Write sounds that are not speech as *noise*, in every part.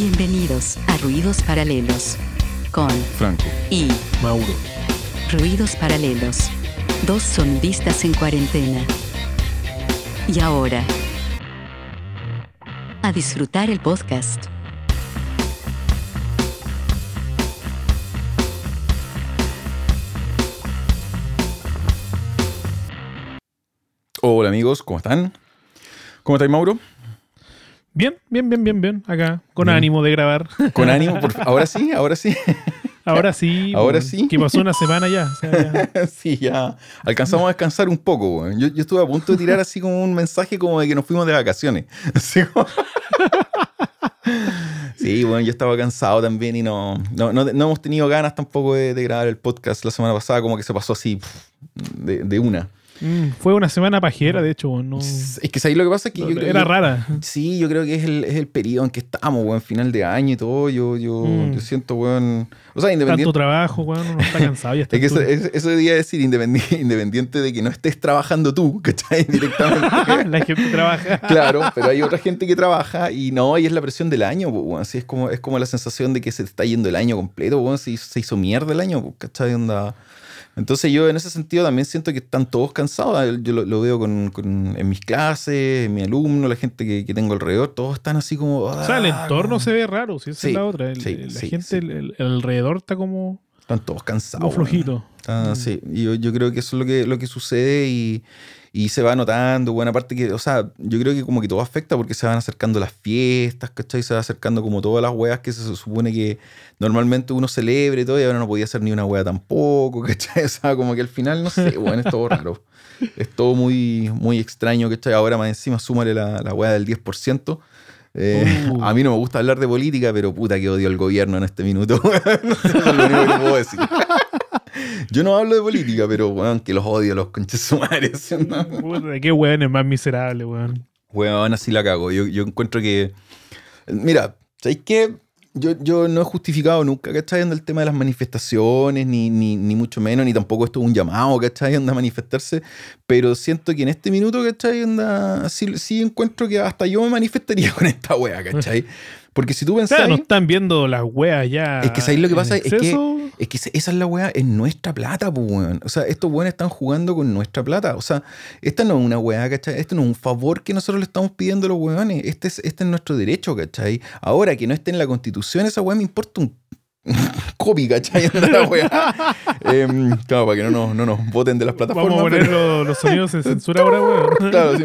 Bienvenidos a Ruidos Paralelos con Franco. y Mauro. Ruidos Paralelos, dos sonidistas en cuarentena. Y ahora, a disfrutar el podcast. Hola amigos, ¿cómo están? ¿Cómo estáis, Mauro? Bien, bien, bien, bien, bien. Acá, con Bien. ánimo de grabar. Con *laughs* ánimo, por ahora sí, ahora sí. Ahora sí. *laughs* Ahora sí. Que pasó una semana ya. o sea, ya. *laughs* sí, ya alcanzamos a descansar un poco. weón. Yo, yo estuve a punto de tirar así como un mensaje como de que nos fuimos de vacaciones. Así como- sí, bueno, yo estaba cansado también y no, no, no, no hemos tenido ganas tampoco de, de grabar el podcast la semana pasada, como que se pasó así de, de una. Mm, fue una semana pajera, de hecho. No, Es que ahí lo que pasa es que yo creo era que- rara. Sí, yo creo que es el, es el periodo en que estamos, weón, final de año y todo. Yo, yo, Mm. yo siento, weón. O sea, Tanto independiente. trabajo, weón, uno está cansado. Ya *laughs* está Es que eso, es- eso debería decir independiente, *laughs* independiente de que no estés trabajando tú, *laughs* ¿cachai? Directamente. La gente trabaja. claro, pero hay otra gente que trabaja y no, y es la presión del año, weón. Así es como, es como la sensación de que se está yendo el año completo, weón. Se, hizo- se hizo mierda el año, ¿cachai? Onda. Entonces yo en ese sentido también siento que están todos cansados. Yo lo, lo veo con, con- en mis clases, en mi alumno, la gente que, que tengo alrededor, todos están así como... O sea, el "Ah, entorno como-". se ve raro, si esa Sí, es la otra. El- sí, la sí, gente, el, alrededor está como, Están todos cansados. como flojito. Ah, Mm. Sí, yo, yo creo que eso es lo que, lo que sucede y, y se va notando. Buena parte que, o sea, yo creo que como que todo afecta porque se van acercando las fiestas, ¿cachai? Se va acercando como todas las weas que se supone que normalmente uno celebre y todo, y ahora no podía hacer ni una wea tampoco, *laughs* ¿cachai? O sea, como que al final, no sé, bueno, es todo raro. Es todo muy, muy extraño, ¿cachai? Ahora más encima súmale la, la wea del 10%. Eh, Uh. A mí no me gusta hablar de política, pero puta que odio al gobierno en este minuto. *laughs* *laughs* Es lo único que puedo decir. *laughs* Yo no hablo de política, pero weón, que los odio los conches sumares. *laughs* ¿no? Puta, qué weón es más miserable, weón. Weón, así la cago. Yo, yo encuentro que. Mira, ¿sabéis qué? Yo, yo no he justificado nunca, ¿cachai? En el tema de las manifestaciones, ni, ni, ni mucho menos, ni tampoco esto es un llamado, ¿cachai? Anda a manifestarse. Pero siento que en este minuto, ¿cachai? Anda, sí, sí encuentro que hasta yo me manifestaría *laughs* con esta wea, ¿cachai? Porque si tú pensás. no están viendo las weas ya. Es que ¿sabéis lo que pasa? Es que-. Es que esa es la weá, es nuestra plata, pues, weón. O sea, estos weones están jugando con nuestra plata. O sea, esta no es una weá, ¿cachai? Esto no es un favor que nosotros le estamos pidiendo a los weones. Este es, este es nuestro derecho, ¿cachai? Ahora que no esté en la constitución, esa weá me importa un *laughs* copy, ¿cachai? Anda la. *laughs* Em, claro, para que no nos, no nos voten de las plataformas. Vamos a poner pero- los, los sonidos de censura ahora, weón. *laughs* Claro, así,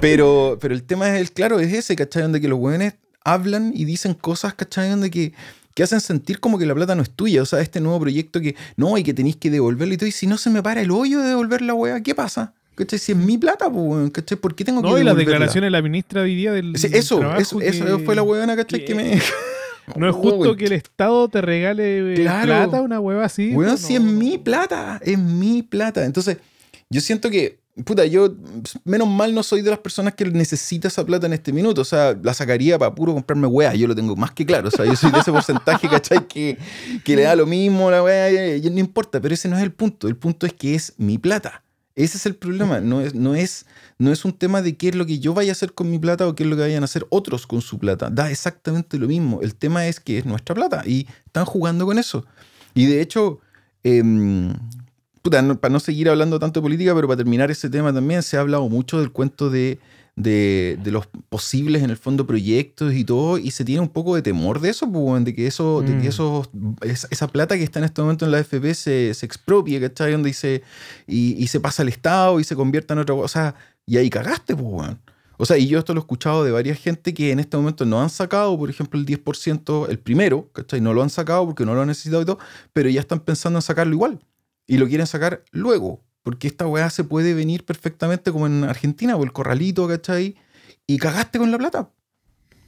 pero, pero el tema es el claro, es ese, ¿cachai? Donde que los weones hablan y dicen cosas, ¿cachai? Donde que, que hacen sentir como que la plata no es tuya. O sea, este nuevo proyecto que no, y que tenéis que devolverlo y todo. Y si no se me para el hoyo de devolver la weá, ¿qué pasa? ¿Cachai? Si es mi plata, pues, ¿cachai? ¿Por qué tengo que No, y las declaraciones de la ministra hoy día del. Sí, del eso, trabajo eso, fue la weona, ¿cachai? Que, que- me. *laughs* No es *laughs* justo que el Estado te regale eh, Claro. plata, una hueva así. Weón, no, si es no. mi plata, es mi plata. Entonces, yo siento que, puta, yo menos mal no soy de las personas que necesita esa plata en este minuto. O sea, la sacaría para puro comprarme weá. Yo lo tengo más que claro. O sea, yo soy de ese porcentaje, *laughs* ¿cachai? Que, que le da lo mismo la y- y no importa, pero ese no es el punto. El punto es que es mi plata. Ese es el problema. No es, no, es, no es un tema de qué es lo que yo vaya a hacer con mi plata o qué es lo que vayan a hacer otros con su plata. Da exactamente lo mismo. El tema es que es nuestra plata y están jugando con eso. Y de hecho, em, puta, no- para no seguir hablando tanto de política, pero para terminar ese tema también, se ha hablado mucho del cuento de, de, de los posibles, en el fondo, proyectos y todo, y se tiene un poco de temor de eso, pues, de que, eso, de Mm. que eso, es- esa plata que está en este momento en la FP se, se expropie, ¿cachai? Donde dice, y, y se pasa al Estado y se convierta en otra cosa. O sea, y ahí cagaste, pues, weón. O sea, y yo esto lo he escuchado de varias gente que en este momento no han sacado, por ejemplo, el 10%, el primero, ¿cachai? No lo han sacado porque no lo han necesitado y todo, pero ya están pensando en sacarlo igual. Y lo quieren sacar luego. Porque esta weá se puede venir perfectamente como en Argentina, o el corralito, ¿cachai? Y cagaste con la plata.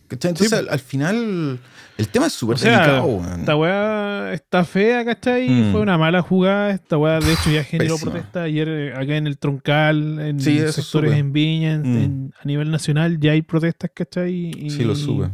¿Cachai? Entonces, Sí. al, al final, el tema es súper delicado, weón. esta weá está fea, ¿cachai? Mm. Fue una mala jugada. Esta weá, de hecho, ya generó Pésima. protesta ayer eh, acá en el Troncal, en Sí, sectores en Viña, en- Mm. en- a nivel nacional ya hay protestas, ¿cachai? Y- Sí, lo sube.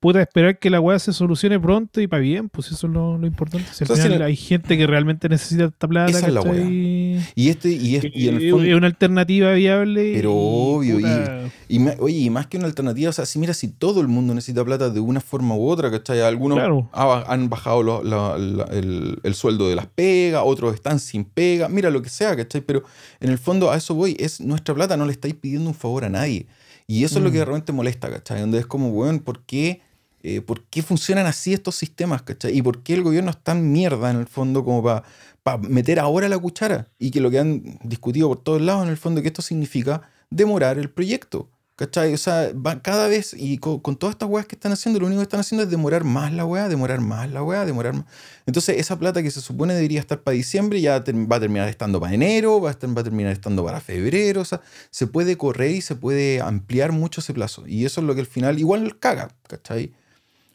Puta, esperar que la weá se solucione pronto y para bien, pues eso es lo, lo importante. Si al Entonces, final la- hay gente que realmente necesita esta plata, Esa es la ¿cachai? Y este, y, es- y en el es fondo, una alternativa viable. Pero y, obvio, y- puta, Y ma- oye, y más que una alternativa, o sea, si mira, si todo el mundo necesita plata de una forma u otra, ¿cachai? Algunos Claro. han bajado lo- la- la- el, el sueldo de las pegas, otros están sin pega, mira lo que sea, ¿cachai? Pero en el fondo a eso voy, es nuestra plata, no le estáis pidiendo un favor a nadie. Y eso es lo que Mm. realmente molesta, ¿cachai? Donde es como, weón, ¿por qué, eh, ¿por qué funcionan así estos sistemas, ¿cachai? Y por qué el gobierno es tan mierda en el fondo como para meter ahora la cuchara. Y que lo que han discutido por todos lados, en el fondo, que esto significa demorar el proyecto. ¿Cachai? O sea, cada vez, y con, todas estas weas que están haciendo, lo único que están haciendo es demorar más la wea, demorar más la wea, demorar más. Entonces, esa plata que se supone debería estar para diciembre, ya va a terminar estando para enero, va a, estar- va a terminar estando para febrero. O sea, se puede correr y se puede ampliar mucho ese plazo. Y eso es lo que al final igual caga, ¿cachai?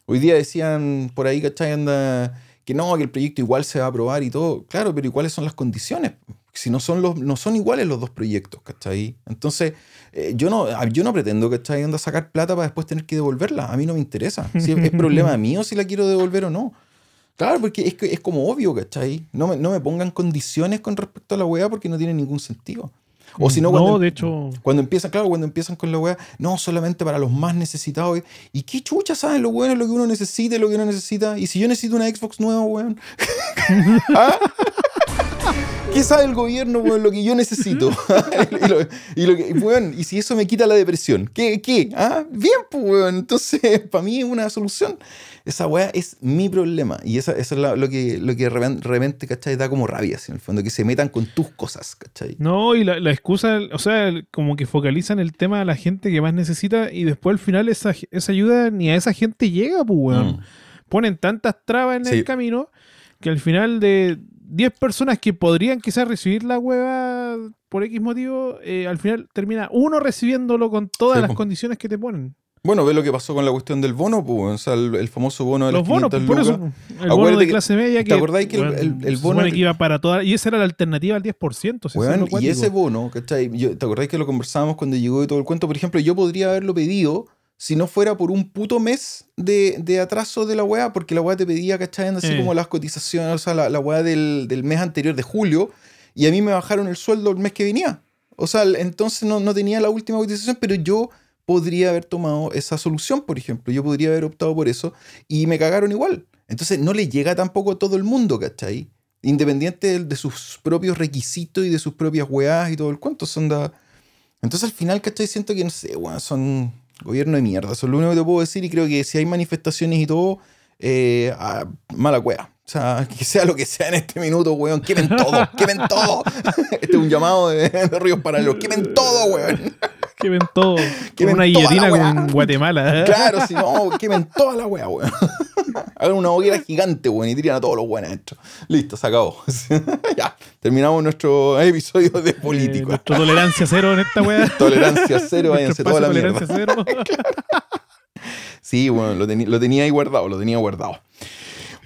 Hoy día decían por ahí, ¿cachai? Anda, que no, que el proyecto igual se va a aprobar y todo. Claro, pero ¿y cuáles son las condiciones? Si no son, los, no son iguales los dos proyectos, ¿cachai? Entonces, eh, yo, no, yo no pretendo, ¿cachai? Anda a sacar plata para después tener que devolverla. A mí no me interesa. Si es, es problema *laughs* mío si la quiero devolver o no. Claro, porque es, que es como obvio, ¿cachai? No me, no me pongan condiciones con respecto a la weá porque no tiene ningún sentido. O si no, cuando, de hecho, cuando empiezan, claro, cuando empiezan con la weá, no, solamente para los más necesitados. ¿Y qué chucha saben lo bueno, lo que uno necesita y lo que no necesita? Y si yo necesito una Xbox nueva, weón. *laughs* ¿Ah? ¿Qué sabe el gobierno, weón, lo que yo necesito? *laughs* *laughs* y, lo, y lo que, weón, y si eso me quita la depresión, ¿qué? ¿Qué? ¿Ah? Bien, pues, weón. Entonces, *laughs* para mí es una solución. Esa weá es mi problema. Y esa, eso es la- lo que, lo que de repen- de repente, ¿cachai? Da como rabia, así, en el fondo, que se metan con tus cosas, ¿cachai? no, y la, la excusa, o sea, como que focalizan el tema a la gente que más necesita y después al final esa, esa ayuda ni a esa gente llega, pues, weón. Mm. Ponen tantas trabas en Sí. el camino que al final de 10 personas que podrían quizás recibir la hueva por X motivo, eh, al final termina uno recibiéndolo con todas Sí, las po. condiciones que te ponen. Bueno, ve lo que pasó con la cuestión del bono, pues, o sea, el, el famoso bono de Los bonos, 500 pues, por eso, el bono de clase media ¿te que, acordás que el- bono que- iba para todas, y esa era la alternativa al 10%. si lo y ese bono, ¿cachai? Yo- ¿Te acordás que lo conversábamos cuando llegó y todo el cuento? Por ejemplo, yo podría haberlo pedido si no fuera por un puto mes de, de atraso de la weá, porque la weá te pedía, ¿cachai? Así como las cotizaciones, o sea, la, la weá del, del mes anterior de julio, y a mí me bajaron el sueldo el mes que venía. O sea, entonces no, no tenía la última cotización, pero yo podría haber tomado esa solución, por ejemplo. Yo podría haber optado por eso y me cagaron igual. Entonces no le llega tampoco a todo el mundo, ¿cachai? Independiente de, de sus propios requisitos y de sus propias weás y todo el cuento. Son da... Entonces al final, ¿cachai? Siento que, no sé, weón, son gobierno de mierda. Eso es lo único que te puedo decir y creo que si hay manifestaciones y todo, eh, ah, mala wea. O sea, *laughs* que sea lo que sea en este minuto, weón. Quemen todo, quemen todo. *laughs* Este es un llamado de, de Ríos Paralelos. Quemen todo, weón. Que ven todo. *laughs* Que con ven una guillotina weá. con Guatemala. ¿eh? *laughs* Claro, si no, *laughs* quemen toda la wea, weón. Hagan una hoguera gigante, weón, y tiran a todos los weones adentro. Listo, se acabó. ya, terminamos nuestro episodio de Eh, política. nuestra tolerancia cero en esta weá. Tolerancia cero, váyanse toda la espacio mierda. tolerancia cero. Sí, bueno, lo, lo tenía ahí guardado, lo tenía guardado.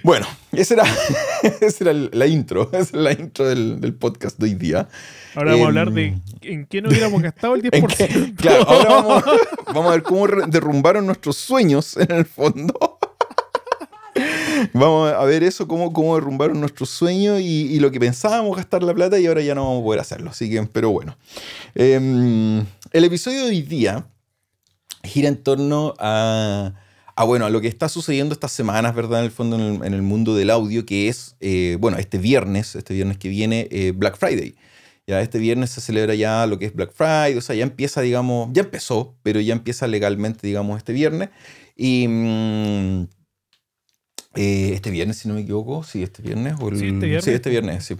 Bueno, esa era, *laughs* esa era la intro, *laughs* esa es la intro del, del podcast de hoy día. Ahora vamos a hablar Em, de en qué no hubiéramos gastado el *laughs* En 10%. que- claro, ahora vamos, vamos a ver cómo derrumbaron nuestros sueños en el fondo. Vamos a ver eso, cómo, cómo derrumbaron nuestros sueños y, y lo que pensábamos gastar la plata y ahora ya no vamos a poder hacerlo. Así que, pero bueno. Em, el episodio de hoy día gira en torno a, a, bueno, a lo que está sucediendo estas semanas, ¿verdad? En el fondo, en el, en el mundo del audio, que es, eh, bueno, este viernes, este viernes que viene, eh, Black Friday. Ya este viernes se celebra ya lo que es Black Friday, o sea, ya empieza, digamos, ya empezó, pero ya empieza legalmente, digamos, este viernes. Y mm, eh, este viernes, si no me equivoco, sí, este viernes. O el- Sí, este viernes. Sí, este viernes, sí.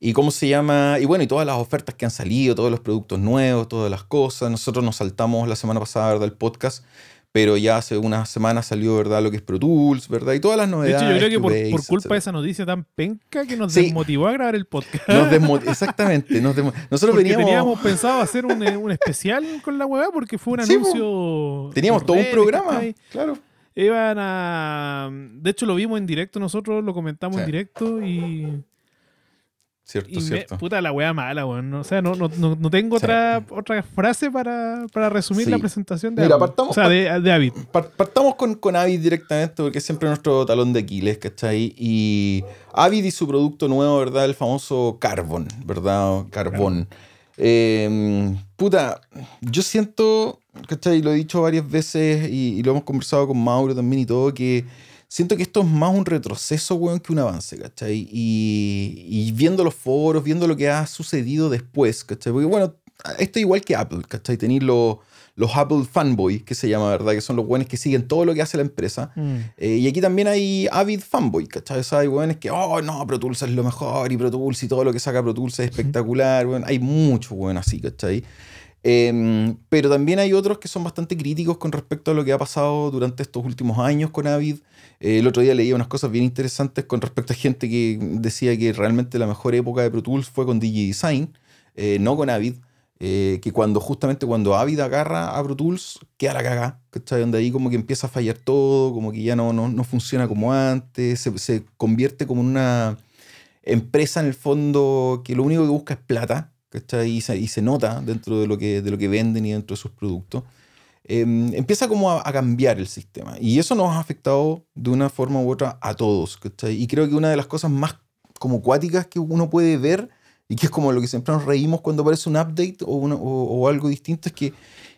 ¿Y cómo se llama? Y bueno, y todas las ofertas que han salido, todos los productos nuevos, todas las cosas. Nosotros nos saltamos la semana pasada, ¿verdad? El podcast, pero ya hace unas semanas salió, ¿verdad? Lo que es Pro Tools, ¿verdad? Y todas las De novedades. hecho, yo creo que por, culpa de esa noticia tan penca que nos Sí. desmotivó a grabar el podcast. Nos *laughs* Exactamente. Nos Nosotros veníamos. teníamos pensado hacer un, eh, un especial con la weá porque fue un Sí, anuncio. Teníamos todo un programa. Claro. Iban a. De hecho, lo vimos en directo nosotros, lo comentamos en directo y. Cierto, Y me- cierto. puta la wea mala, weón. O sea, no, no, no, no tengo otra, otra frase para, para resumir Sí. la presentación de Mira, partamos- O sea, de, de Avid. Par- Partamos con, con Avid directamente porque es siempre nuestro talón de Aquiles, ¿cachai? Y Avid y su producto nuevo, ¿verdad? El famoso Carbon, ¿verdad? Carbón. Eh, puta, yo siento, ¿cachai? Lo he dicho varias veces y, y lo hemos conversado con Mauro también y todo, que siento que esto es más un retroceso, weón, que un avance, ¿cachai? Y, y viendo los foros, viendo lo que ha sucedido después, ¿cachai? Porque bueno, esto es igual que Apple, ¿cachai? Tenéis los, los Apple fanboys, que se llama, ¿verdad? Que son los buenos que siguen todo lo que hace la empresa. Mm. Eh, y aquí también hay Avid fanboy, ¿cachai? O sea, hay weones que, oh, no, Pro Tools es lo mejor y Pro Tools y todo lo que saca Pro Tools es espectacular, weón. Hay muchos weón así, ¿cachai? Em, pero también hay otros que son bastante críticos con respecto a lo que ha pasado durante estos últimos años con Avid. Eh, el otro día leía unas cosas bien interesantes con respecto a gente que decía que realmente la mejor época de Pro Tools fue con DigiDesign, eh, no con Avid. eh, que cuando justamente cuando Avid agarra a Pro Tools, queda la cagada, ¿cachai? Donde ahí como que empieza a fallar todo, como que ya no, no, no funciona como antes, se, se convierte como en una empresa en el fondo que lo único que busca es plata, ¿cachai? Y se, y se nota dentro de lo, que, de lo que venden y dentro de sus productos. Em, empieza como a, a cambiar el sistema. Y eso nos ha afectado de una forma u otra a todos, ¿cachai? Y creo que una de las cosas más como cuáticas que uno puede ver y que es como lo que siempre nos reímos cuando aparece un update o, una- o- o algo distinto es que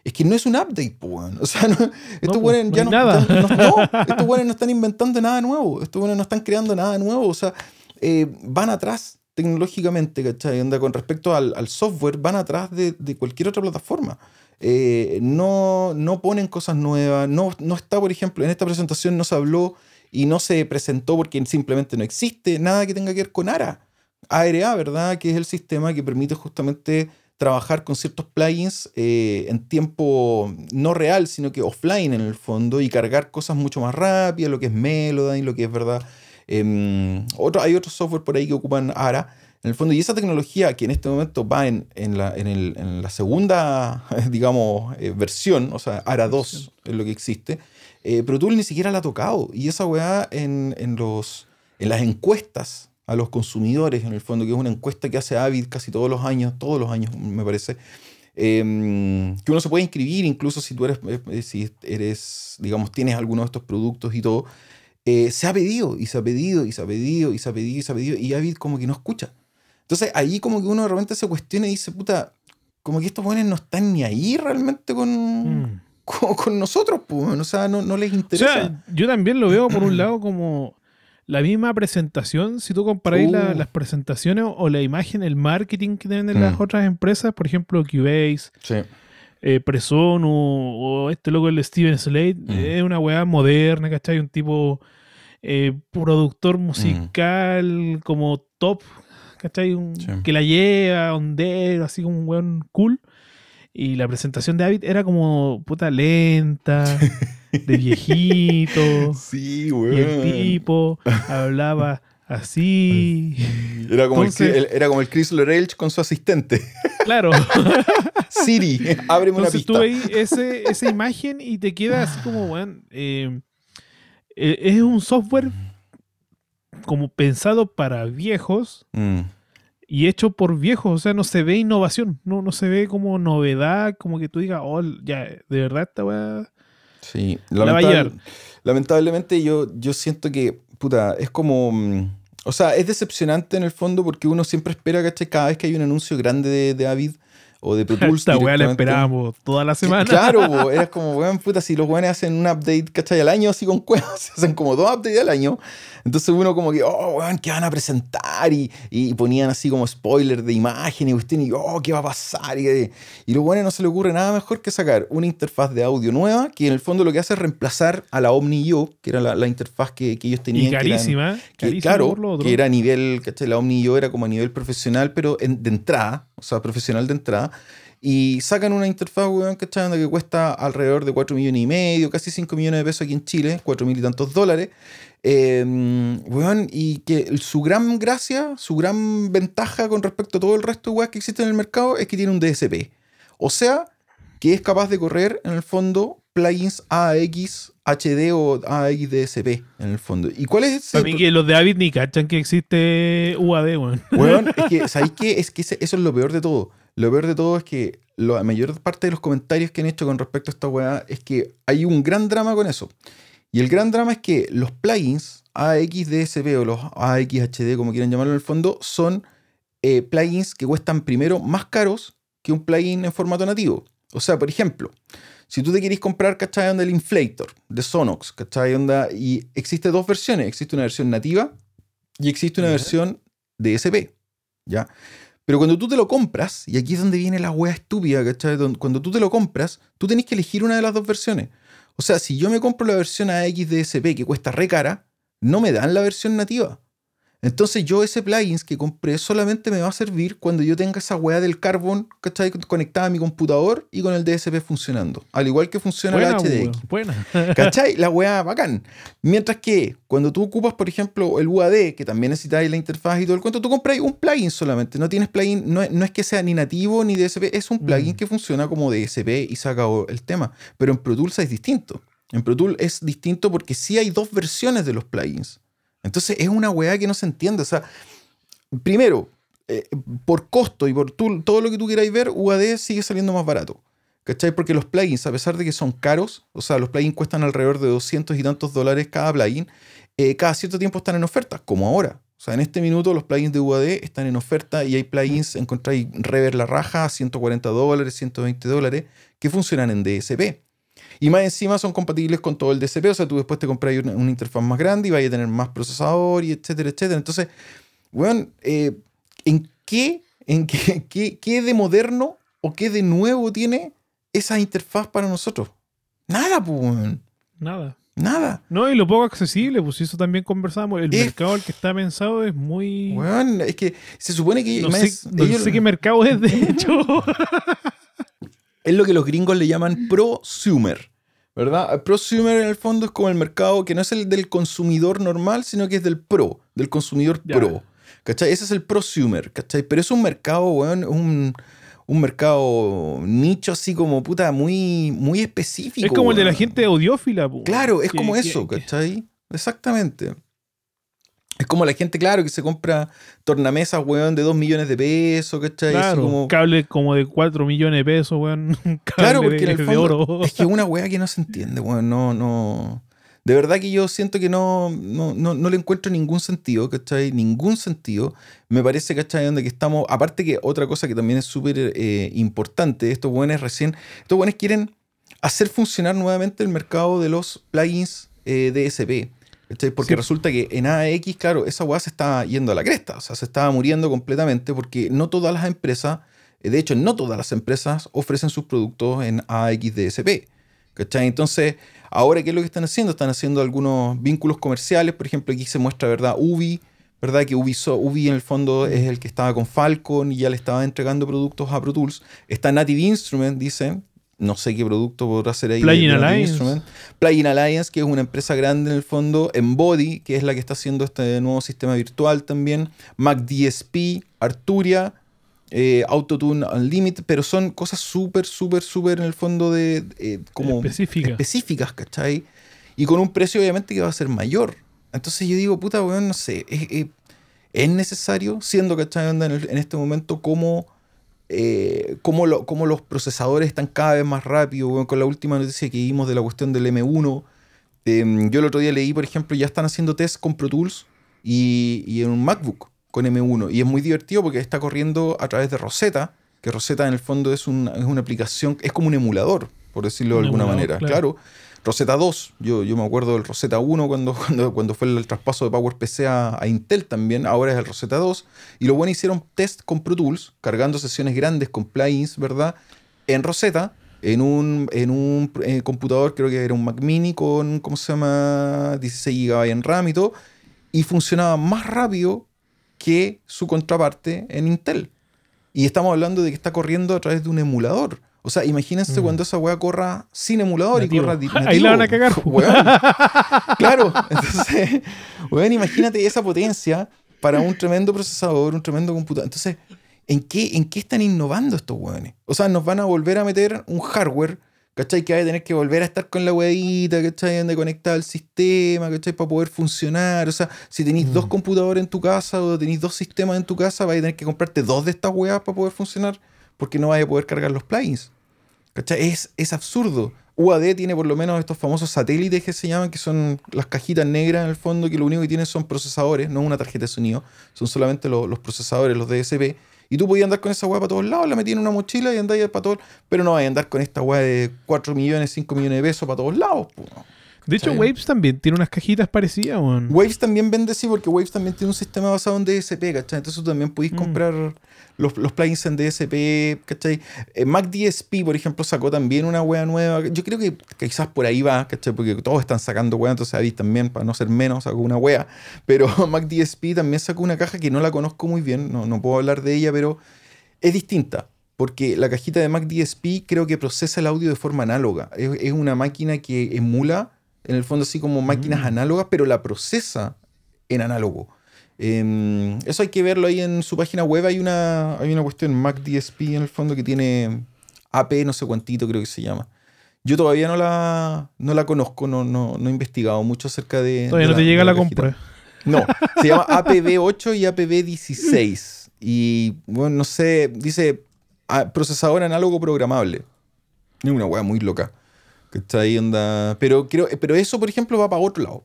es que no es un update, weón. O sea, no- estos pues, no ya no, nada. ya no- *laughs* estos no están inventando nada nuevo. Estos weones no están creando nada nuevo. O sea, eh, van atrás tecnológicamente, ¿cachai? Onda, con respecto al, software, van atrás de, de cualquier otra plataforma. Eh, no, no ponen cosas nuevas. No, no está, por ejemplo, en esta presentación no se habló y no se presentó porque simplemente no existe nada que tenga que ver con ARA. ARA, ¿verdad? Que es el sistema que permite justamente trabajar con ciertos plugins eh, en tiempo no real, sino que offline en el fondo y cargar cosas mucho más rápidas, lo que es Melodyne, lo que es verdad. Em, otro, hay otros software por ahí que ocupan ARA. En el fondo, y esa tecnología que en este momento va en, en la, en el- en la segunda, *laughs* digamos, eh, versión, o sea, ARA 2 es lo que existe, eh, Pro ni siquiera la ha tocado. Y esa weá en, en, los, en las encuestas a los consumidores, en el fondo, que es una encuesta que hace Avid casi todos los años, todos los años me parece, eh, que uno se puede inscribir incluso si tú eres, eh, si eres, digamos, tienes alguno de estos productos y todo, eh, se ha pedido y se ha pedido y se ha pedido y se ha pedido y se ha pedido y Avid como que no escucha. Entonces ahí como que uno de repente se cuestiona y dice, puta, como que estos buenos no están ni ahí realmente con, Mm. con, con nosotros, pues, o sea, no, no les O interesa. sea, yo también lo veo por un lado como la misma presentación. Si tú comparáis la- Uh. las presentaciones o la imagen, el marketing que tienen las Mm. otras empresas, por ejemplo, Cubase, sí. Eh, Presonu o este loco, el Steven Slade, Mm. es una weá moderna, ¿cachai? Un tipo eh, productor Mm. musical como top, ¿cachai? Un- Sí. Que la lleva, ondero, así como un weón cool. Y la presentación de David era como puta lenta, *laughs* de viejito. Sí, y el weón. tipo hablaba así. *laughs* Era como, Entonces- el, era como el Chris Lorelch con su asistente. *laughs* Claro. *laughs* Siri, ábreme una Entonces pista. tú veis ese, esa imagen y te queda así como, weón, eh, eh, es un software como pensado para viejos Mm, y hecho por viejos, o sea, no se ve innovación, no, no se ve como novedad, como que tú digas, oh, ya, de verdad esta weá. sí, La va a lamentable- lamentablemente yo, yo siento que, puta, es como... mm, O sea, es decepcionante en el fondo porque uno siempre espera, ¿cachai? Cada vez que hay un anuncio grande de, de Avid o de *laughs* Pro Tools. Esta weá la esperábamos toda la semana. Claro, po, *laughs* era como, weón, puta, si los weones hacen un update, ¿cachai? Al año, así con cuevas, *laughs* se hacen como dos updates al año. Entonces uno como que, oh, weón, ¿qué van a presentar? Y, y ponían así como spoiler de imagen y oh, ¿qué va a pasar? Y, y los weones no se le ocurre nada mejor que sacar una interfaz de audio nueva, que en el fondo lo que hace es reemplazar a la OmniYo, que era la, la interfaz que, que ellos tenían. Y que eran- carísima, que, carísima claro, por lo otro. que era a nivel, ¿cachai? La Omni yo era como a nivel profesional, pero en- de entrada, o sea, profesional de entrada. Y sacan una interfaz, weón. Onda Que cuesta alrededor de 4 millones y medio, casi 5 millones de pesos aquí en Chile, 4 mil y tantos dólares. Eh, weón, y que su gran gracia, su gran ventaja con respecto a todo el resto de weas que existen en el mercado es que tiene un DSP. O sea, que es capaz de correr en el fondo plugins AX HD o AXDSP en el fondo. ¿Y cuál es? Para mí que los de Avid ni cachan que existe UAD, weón. *laughs* Weón, es que, *laughs* ¿sabéis qué? Es que eso es lo peor de todo. Lo peor de todo es que la mayor parte de los comentarios que han hecho con respecto a esta weá es que hay un gran drama con eso. Y el gran drama es que los plugins AXDSP o los AXHD, como quieran llamarlo en el fondo, son eh, plugins que cuestan primero más caros que un plugin en formato nativo. O sea, por ejemplo, si tú te querés comprar, ¿cachai? Onda el Inflator de Sonox, ¿cachai? Onda, y existe dos versiones. Existe una versión nativa y existe una versión DSP, ¿ya? Pero cuando tú te lo compras, y aquí es donde viene la wea estúpida, ¿cachai? Cuando tú te lo compras, tú tenés que elegir una de las dos versiones. O sea, si yo me compro la versión AXDSP que cuesta re cara, no me dan la versión nativa. Entonces yo ese plugins que compré solamente me va a servir cuando yo tenga esa weá del Carbon, ¿cachai? Conectada a mi computador y con el DSP funcionando. Al igual que funciona Buena, la HDX. buena. *laughs* ¿Cachai? La weá bacán. Mientras que cuando tú ocupas, por ejemplo, el UAD, que también necesitas la interfaz y todo el cuento, tú compras un plugin solamente. No tienes plugin, no, es- no es que sea ni nativo ni DSP, es un plugin Mm. que funciona como DSP y se acabó el tema. Pero en Pro Tools es distinto. En Pro Tools es distinto porque sí hay dos versiones de los plugins. Entonces es una weá que no se entiende. O sea, primero, eh, por costo y por tú- todo lo que tú queráis ver, UAD sigue saliendo más barato. ¿Cachai? Porque los plugins, a pesar de que son caros, o sea, los plugins cuestan alrededor de 200 y tantos dólares cada plugin, eh, cada cierto tiempo están en oferta, como ahora. O sea, en este minuto los plugins de UAD están en oferta y hay plugins, encontráis Rever la raja a 140 dólares, 120 dólares, que funcionan en DSP. Y más encima son compatibles con todo el DSP, o sea, tú después te compras una, una interfaz más grande y vas a tener más procesador y etcétera, etcétera. Entonces, weón, eh, ¿en qué, en qué, *laughs* qué, qué de moderno o qué de nuevo tiene esa interfaz para nosotros? Nada, pues, weón. Nada. Nada. No, y lo poco accesible, pues eso también conversamos. El Es- mercado al que está pensado es muy. Weón, es que se supone que no sé, no ellos- sé qué mercado es, de *laughs* hecho. Es lo que los gringos le llaman prosumer. ¿Verdad? Prosumer en el fondo es como el mercado que no es el del consumidor normal, sino que es del pro, del consumidor pro. ¿Cachai? Ese es el prosumer, ¿cachai? Pero es un mercado, weón, un, un mercado nicho así como puta muy, muy específico. es como el de la gente audiófila, pues. Claro, es Que- como que- eso, que- ¿cachai? Exactamente. Es como la gente, claro, que se compra tornamesas, weón, de 2 millones de pesos, ¿cachai? Claro, como- cable como de 4 millones de pesos, weón. *laughs* Cable Claro, porque en de, el de fondo oro. es que es *laughs* una weá que no se entiende, weón. No, no. De verdad que yo siento que no, no, no, no le encuentro ningún sentido, ¿cachai? Ningún sentido. Me parece, ¿cachai? Donde que estamos. Aparte que otra cosa que también es súper eh, importante, estos weones recién. Estos weones quieren hacer funcionar nuevamente el mercado de los plugins eh, DSP. ¿Cachai? Porque Sí. resulta que en AX, claro, esa weá se está yendo a la cresta. O sea, se estaba muriendo completamente porque no todas las empresas. eh, De hecho, no todas las empresas ofrecen sus productos en AXDSP. ¿Cachai? Entonces, ahora, ¿qué es lo que están haciendo? Están haciendo algunos vínculos comerciales. Por ejemplo, aquí se muestra, ¿verdad? Ubi, ¿verdad? Que Ubi, so- Ubi en el fondo es el que estaba con Falcon y ya le estaba entregando productos a Pro Tools. Está Native Instrument, dicen. No sé qué producto podrá ser ahí. Plugin Alliance. Plugin Alliance, que es una empresa grande en el fondo. Embody, que es la que está haciendo este nuevo sistema virtual también. Mac DSP, Arturia, eh, Autotune Unlimited, pero son cosas súper, súper, súper en el fondo de eh, como Específica. específicas, ¿cachai? Y con un precio obviamente que va a ser mayor. Entonces yo digo, puta, weón, no sé, es, es- es necesario, siendo, ¿cachai? En, el- en este momento, como eh, cómo, lo- cómo los procesadores están cada vez más rápidos, con la última noticia que vimos de la cuestión del M1. em, yo el otro día leí, por ejemplo, ya están haciendo test con Pro Tools y, y en un MacBook con M1. Y es muy divertido porque está corriendo a través de Rosetta, que Rosetta en el fondo es una, es una aplicación, es como un emulador, por decirlo de Un alguna manera. claro. Claro. Rosetta 2, yo, me acuerdo del Rosetta 1 *laughs* cuando, fue el, traspaso de PowerPC a, a Intel también, ahora es el Rosetta 2. Y lo bueno hicieron test con Pro Tools, cargando sesiones grandes con plugins, ¿verdad? En Rosetta, en un, en un eh, computador, creo que era un Mac Mini con, ¿cómo se llama? 16 GB en RAM y todo. Y funcionaba más rápido que su contraparte en Intel. Y estamos hablando de que está corriendo a través de un emulador. O sea, imagínense Mm. cuando esa weá corra sin emulador Nativo. y corra di- *laughs* Ahí la van a nativo. cagar. *laughs* Weón. *laughs* Claro. Entonces, weón, imagínate esa potencia para un tremendo procesador, un tremendo computador. Entonces, ¿en qué, ¿en qué están innovando estos weones? O sea, nos van a volver a meter un hardware ¿cachai? Que vaya a tener que volver a estar con la huevita, ¿cachai? Donde conectar al sistema, ¿cachai? Para poder funcionar. O sea, si tenéis dos Mm. computadores en tu casa o tenéis dos sistemas en tu casa, vais a tener que comprarte dos de estas huevas para poder funcionar porque no vais a poder cargar los plugins. ¿Cachai? Es, es absurdo. UAD tiene por lo menos estos famosos satélites que se llaman, que son las cajitas negras en el fondo, que lo único que tienen son procesadores, no una tarjeta de sonido, son solamente lo- los procesadores, los DSP. Y tú podías andar con esa weá para todos lados, la metías en una mochila y andáis para todos, pero no vais a andar con esta weá de 4 millones, 5 millones de pesos para todos lados. De hecho. Waves también tiene unas cajitas parecidas, weón. Waves también vende, sí, porque Waves también tiene un sistema basado en DSP, ¿cachai? Entonces tú también podéis Mm. comprar los, los plugins en DSP, ¿cachai? Eh, Mac DSP, por ejemplo, sacó también una wea nueva. Yo creo que quizás por ahí va, ¿cachai? Porque todos están sacando wea, entonces Avis también, para no ser menos, sacó una wea. Pero *laughs* Mac DSP también sacó una caja que no la conozco muy bien, no, no puedo hablar de ella, pero es distinta. Porque la cajita de Mac DSP creo que procesa el audio de forma análoga. Es, es una máquina que emula, en el fondo, así como máquinas Mm. análogas, pero la procesa en análogo. Em, eso hay que verlo ahí en su página web. Hay una, hay una cuestión Mac DSP en el fondo que tiene AP, no sé cuántito creo que se llama. Yo todavía no la, no la conozco, no, no, no he investigado mucho acerca de. Todavía de no te llega la compra. No, *laughs* se llama APB8 y APB16. Y bueno, no sé, dice procesador análogo programable. Es una weá muy loca. Que está ahí onda. Pero, creo, pero eso, por ejemplo, va para otro lado.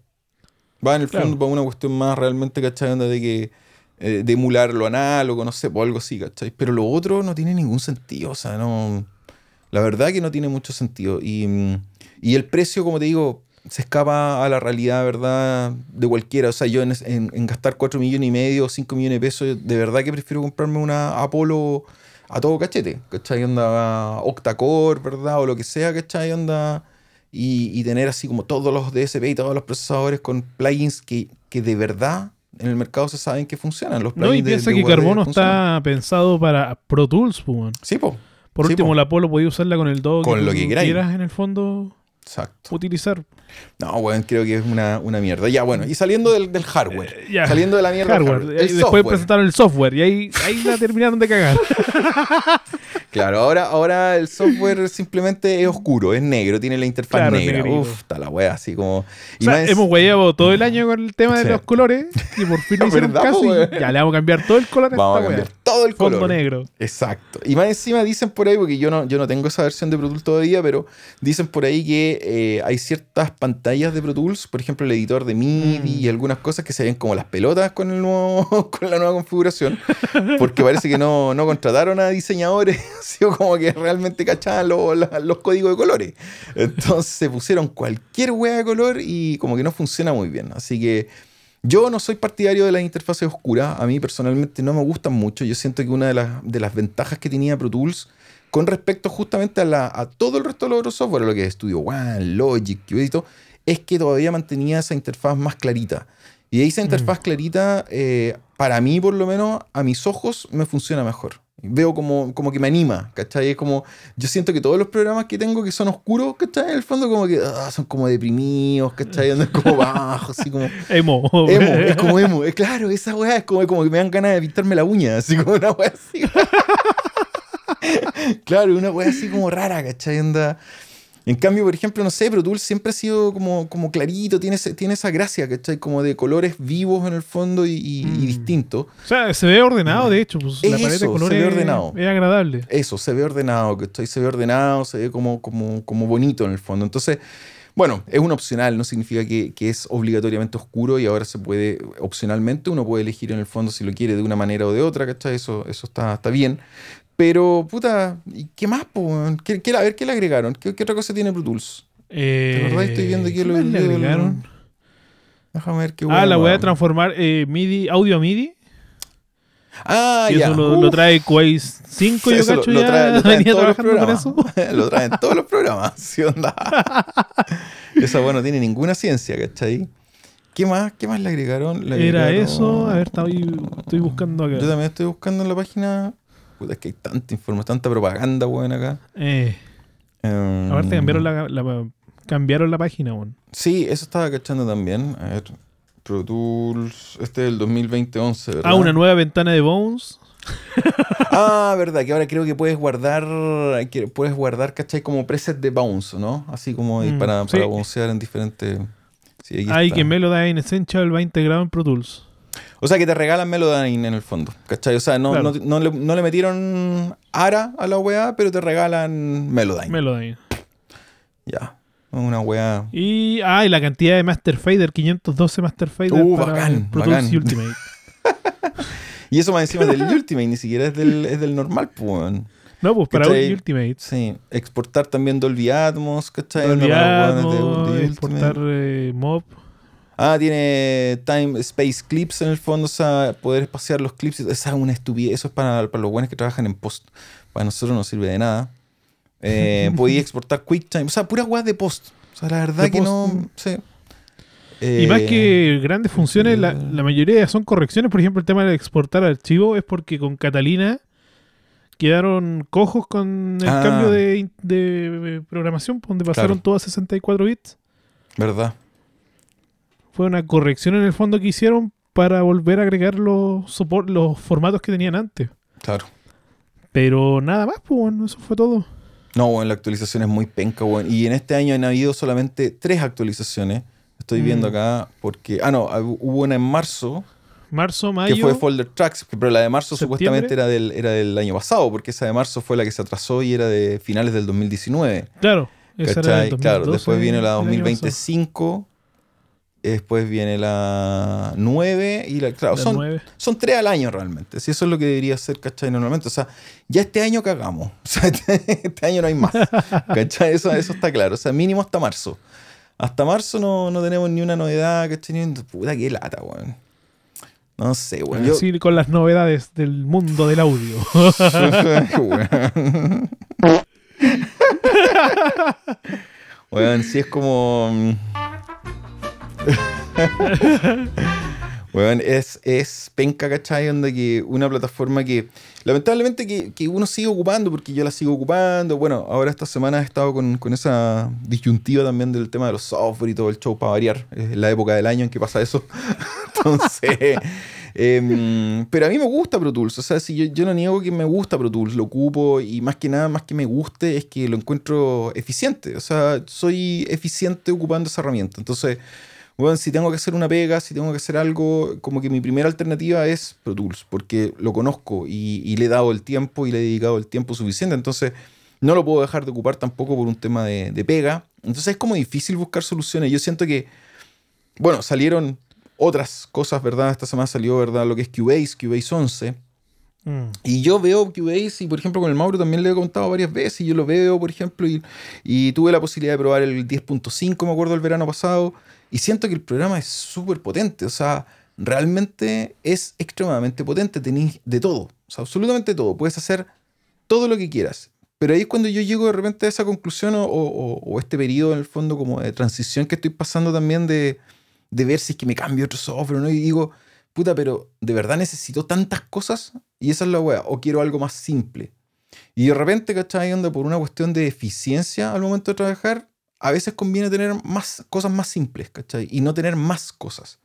Va en el Claro. fondo para una cuestión más realmente, ¿cachai? Onda de que. eh, de emular lo análogo, no sé, o algo así, ¿cachai? Pero lo otro no tiene ningún sentido. O sea, no. La verdad que no tiene mucho sentido. Y, mm, y el precio, como te digo, se escapa a la realidad, ¿verdad? De cualquiera. O sea, yo en, en- en gastar 4 millones y medio o 5 millones de pesos, de verdad que prefiero comprarme una Apollo a todo cachete. ¿Cachai? Onda octa-core, ¿verdad? O lo que sea, ¿cachai? Onda. Y, y tener así como todos los DSP y todos los procesadores con plugins que, que de verdad en el mercado se saben que funcionan. Los No, y plugins de- piensa de que Carbono funcionan. está pensado para Pro Tools, pues. Sí, po. Por Sí, último, po. la Polo podía usarla con el dock. Con lo que queráis. quieras en el fondo Exacto. utilizar. No, bueno, creo que es una, una mierda. Ya, bueno, y saliendo del, del hardware. Eh, ya. Saliendo de la mierda del Hardware. hardware, el después software. presentaron el software y ahí, ahí la terminaron de cagar. *laughs* Claro, ahora, ahora el software simplemente es oscuro, es negro, tiene la interfaz Claro, negra. negrito. Uf, está la wea así como. O sea, más- hemos guayado todo el año con el tema de Sí. los colores y por fin *laughs* le hicieron ¿Verdad, caso y ya le vamos a cambiar todo el color a Vamos a esta cambiar wea. Todo el Fondo color. negro. Exacto. Y más encima dicen por ahí, porque yo no, yo no tengo esa versión de Pro Tools todavía, pero dicen por ahí que eh, hay ciertas pantallas de Pro Tools, por ejemplo el editor de MIDI Mm. y algunas cosas que se ven como las pelotas con, el nuevo, *laughs* con la nueva configuración, porque parece que no, no contrataron a diseñadores, *laughs* sino como que realmente cachaban lo- la- los códigos de colores. Entonces pusieron cualquier wea de color y como que no funciona muy bien. Así que yo no soy partidario de las interfaces oscuras. A mí personalmente no me gustan mucho. Yo siento que una de las, de las ventajas que tenía Pro Tools con respecto justamente a, la- a todo el resto de los otros software, lo que es Studio One, Logic, Cubase es que todavía mantenía esa interfaz más clarita. Y esa interfaz clarita, eh, para mí por lo menos, a mis ojos me funciona mejor. Veo como, como que me anima, ¿cachai? Es como, yo siento que todos los programas que tengo que son oscuros, ¿cachai? En el fondo como que ah, son como deprimidos, ¿cachai? Andan como *laughs* bajos, así como... Emo. Emo, es como *laughs* emo. Es claro, esa weá es como, como que me dan ganas de pintarme la uña, así como una weá así. *laughs* claro, una weá así como rara, ¿cachai? Anda. En cambio, por ejemplo, no sé, Pro Tools siempre ha sido como, como clarito, tiene, ese- tiene esa gracia, ¿cachai? Como de colores vivos en el fondo y, y- y Mm. distintos. O sea, se ve ordenado, de hecho. Pues, la Eso, paleta de se colores ve ordenado. es agradable. Eso, se ve ordenado, ¿cachai? Se ve ordenado, se ve como, como, como bonito en el fondo. Entonces, bueno, es un opcional, no significa que, que es obligatoriamente oscuro y ahora se puede, opcionalmente, uno puede elegir en el fondo si lo quiere de una manera o de otra, ¿cachai? Eso, eso está, está bien. Pero, puta, ¿y qué más? po? ¿Qué- qué- a ver, ¿qué le agregaron? ¿Qué, qué otra cosa tiene Pro Tools? Eh, estoy viendo aquí ¿qué lo le agregaron? Déjame ver qué Ah, la voy a transformar eh, MIDI, audio a MIDI. Ah, y ya. eso lo, trae Quace 5, yo cacho, lo, lo ya trae, lo *laughs* trae en venía todos los programas. *laughs* lo traen todos los programas. *laughs* ¿sí onda? Esa bueno, no tiene ninguna ciencia, ¿cachai? ¿Qué más? ¿Qué más le agregaron? Le Era agregaron- eso. A ver, estoy buscando acá. Yo también estoy buscando en la página. Puta, es que hay tanta información, tanta propaganda, weón, acá. Eh, Em, aparte cambiaron la, la- cambiaron la página, weón. Sí, eso estaba cachando también. A ver. Pro Tools. Este es el 2020-11, ¿verdad? Ah, una nueva ventana de Bones. *laughs* ah, verdad, que ahora creo que puedes guardar, que puedes guardar, ¿cachai? Como preset de bounce, ¿no? Así como ahí Mm, para, sí. para bouncear en diferentes... Sí, aquí Ay, está. que Melodyne Essential va integrado en Pro Tools. O sea, que te regalan Melodyne en el fondo, ¿cachai? O sea, no, Claro. no, no le, no le metieron ARA a la weá, pero te regalan Melodyne. Melodyne. ya, una weá... Y, ah, y la cantidad de Master Fader, 512 Master Fader Uh, para bacán, Pro bacán. Ultimate. *laughs* *laughs* Y eso más encima del Ultimate, ni siquiera es del, es del normal, pues. No, pues para ¿Cachai? Ultimate. Sí, exportar también Dolby Atmos, ¿cachai? Dolby Atmos, de- de exportar eh, Mob. Ah, tiene Time Space Clips en el fondo, o sea, poder espaciar los clips. Esa es una estupidez. Eso es para, para los buenos que trabajan en post. Para nosotros no sirve de nada. Eh, *laughs* podía exportar QuickTime. O sea, pura weá de post. O sea, la verdad De que post. no. Sí. Y más Eh, que grandes funciones, la, la mayoría son correcciones. Por ejemplo, el tema de exportar archivos es porque con Catalina quedaron cojos con el Ah. cambio de, de programación, donde pasaron Claro. todo a 64 bits. ¿Verdad? Fue una corrección en el fondo que hicieron para volver a agregar los, sopor- los formatos que tenían antes. Claro. Pero nada más, pues bueno, eso fue todo. No, bueno, la actualización es muy penca, bueno. Y en este año han habido solamente tres actualizaciones. Estoy viendo Mm. acá porque. Ah, no, hubo una en marzo Marzo, mayo. que fue Folder Tracks, pero la de marzo ¿Septiembre? supuestamente era del, era del año pasado, porque esa de marzo fue la que se atrasó y era de finales del 2019. Claro, esa era del Claro, 2012, después viene la el año 2025, después viene la 9 y la. Claro, son, son tres al año realmente. Si eso es lo que debería ser, ¿cachai? Normalmente. O sea, ya este año cagamos. *laughs* O sea, este, este año no hay más. ¿Cachai? Eso, eso está claro. O sea, mínimo hasta marzo. Hasta marzo no, no tenemos ni una novedad, ¿cachai? Ni Puta, qué lata, weón. No sé, weón. Yo- Así con las novedades del mundo del audio. *laughs* *laughs* Weón. Weón, sí es como. *laughs* Weón, es, es penca, ¿cachai? Onda que una plataforma que lamentablemente que, que uno sigue ocupando, porque yo la sigo ocupando. Bueno, ahora esta semana he estado con, con esa disyuntiva también del tema de los software y todo el show para variar. Es la época del año en que pasa eso. *laughs* Entonces. *laughs* em, pero a mí me gusta Pro Tools. O sea, si yo, yo no niego que me gusta Pro Tools, lo ocupo y más que nada, más que me guste, es que lo encuentro eficiente. O sea, soy eficiente ocupando esa herramienta. Entonces, bueno, si tengo que hacer una pega, si tengo que hacer algo, como que mi primera alternativa es Pro Tools, porque lo conozco y, y le he dado el tiempo y le he dedicado el tiempo suficiente. Entonces, no lo puedo dejar de ocupar tampoco por un tema de, de pega. Entonces, es como difícil buscar soluciones. Yo siento que, bueno, salieron otras cosas, ¿verdad? Esta semana salió, ¿verdad? Lo que es Cubase, Cubase 11. Mm. Y yo veo Cubase y, por ejemplo, con el Mauro también le he contado varias veces y yo lo veo, por ejemplo, y, y tuve la posibilidad de probar el 10.5, me acuerdo, el verano pasado, y siento que el programa es súper potente, o sea, realmente es extremadamente potente, tenéis de todo, o sea, absolutamente todo, puedes hacer todo lo que quieras. Pero ahí es cuando yo llego de repente a esa conclusión o, o- o este periodo en el fondo como de transición que estoy pasando también de, de ver si es que me cambio otro software, ¿no? Y digo, puta, pero ¿de verdad necesito tantas cosas? Y esa es la wea, o quiero algo más simple. Y de repente, ¿cachai? Onda por una cuestión de eficiencia al momento de trabajar, a veces conviene tener más cosas más simples, ¿cachai? Y no tener más cosas.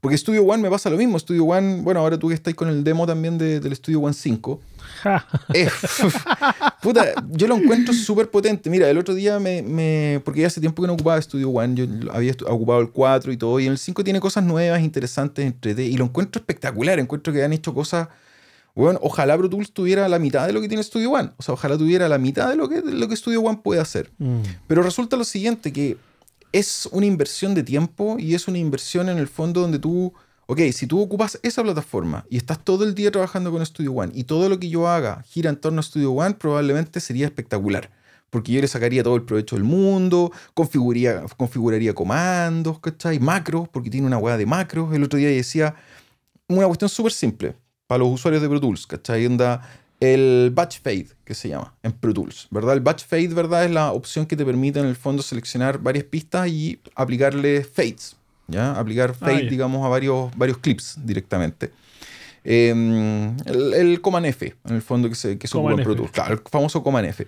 Porque Studio One me pasa lo mismo. Studio One, bueno, ahora tú que estáis con el demo también de- del Studio One 5. Ja. Eh, *laughs* puta, yo lo encuentro súper potente. Mira, el otro día me, me- Porque ya hace tiempo que no ocupaba Studio One. Yo había ocupado el 4 y todo. Y en el 5 tiene cosas nuevas, interesantes, entre Y lo encuentro espectacular. Encuentro que han hecho cosas. Bueno, ojalá Pro Tools tuviera la mitad de lo que tiene Studio One. O sea, ojalá tuviera la mitad de lo que, de lo que Studio One puede hacer. Mm. Pero resulta lo siguiente, que es una inversión de tiempo y es una inversión en el fondo donde tú, ok, si tú ocupas esa plataforma y estás todo el día trabajando con Studio One y todo lo que yo haga gira en torno a Studio One, probablemente sería espectacular. Porque yo le sacaría todo el provecho del mundo, configuraría, configuraría comandos, ¿cachai? Macros, porque tiene una hueá de macros. El otro día decía una cuestión súper simple para los usuarios de Pro Tools, ¿cachai? Onda el batch fade, que se llama en Pro Tools, ¿verdad? El batch fade, ¿verdad? Es la opción que te permite en el fondo seleccionar varias pistas y aplicarle fades, ¿ya? Aplicar Ah, fade, digamos, a varios, varios clips directamente. Eh, el, el Command F, en el fondo que se, que se ocupa en Pro. Tools, claro, el famoso Command F.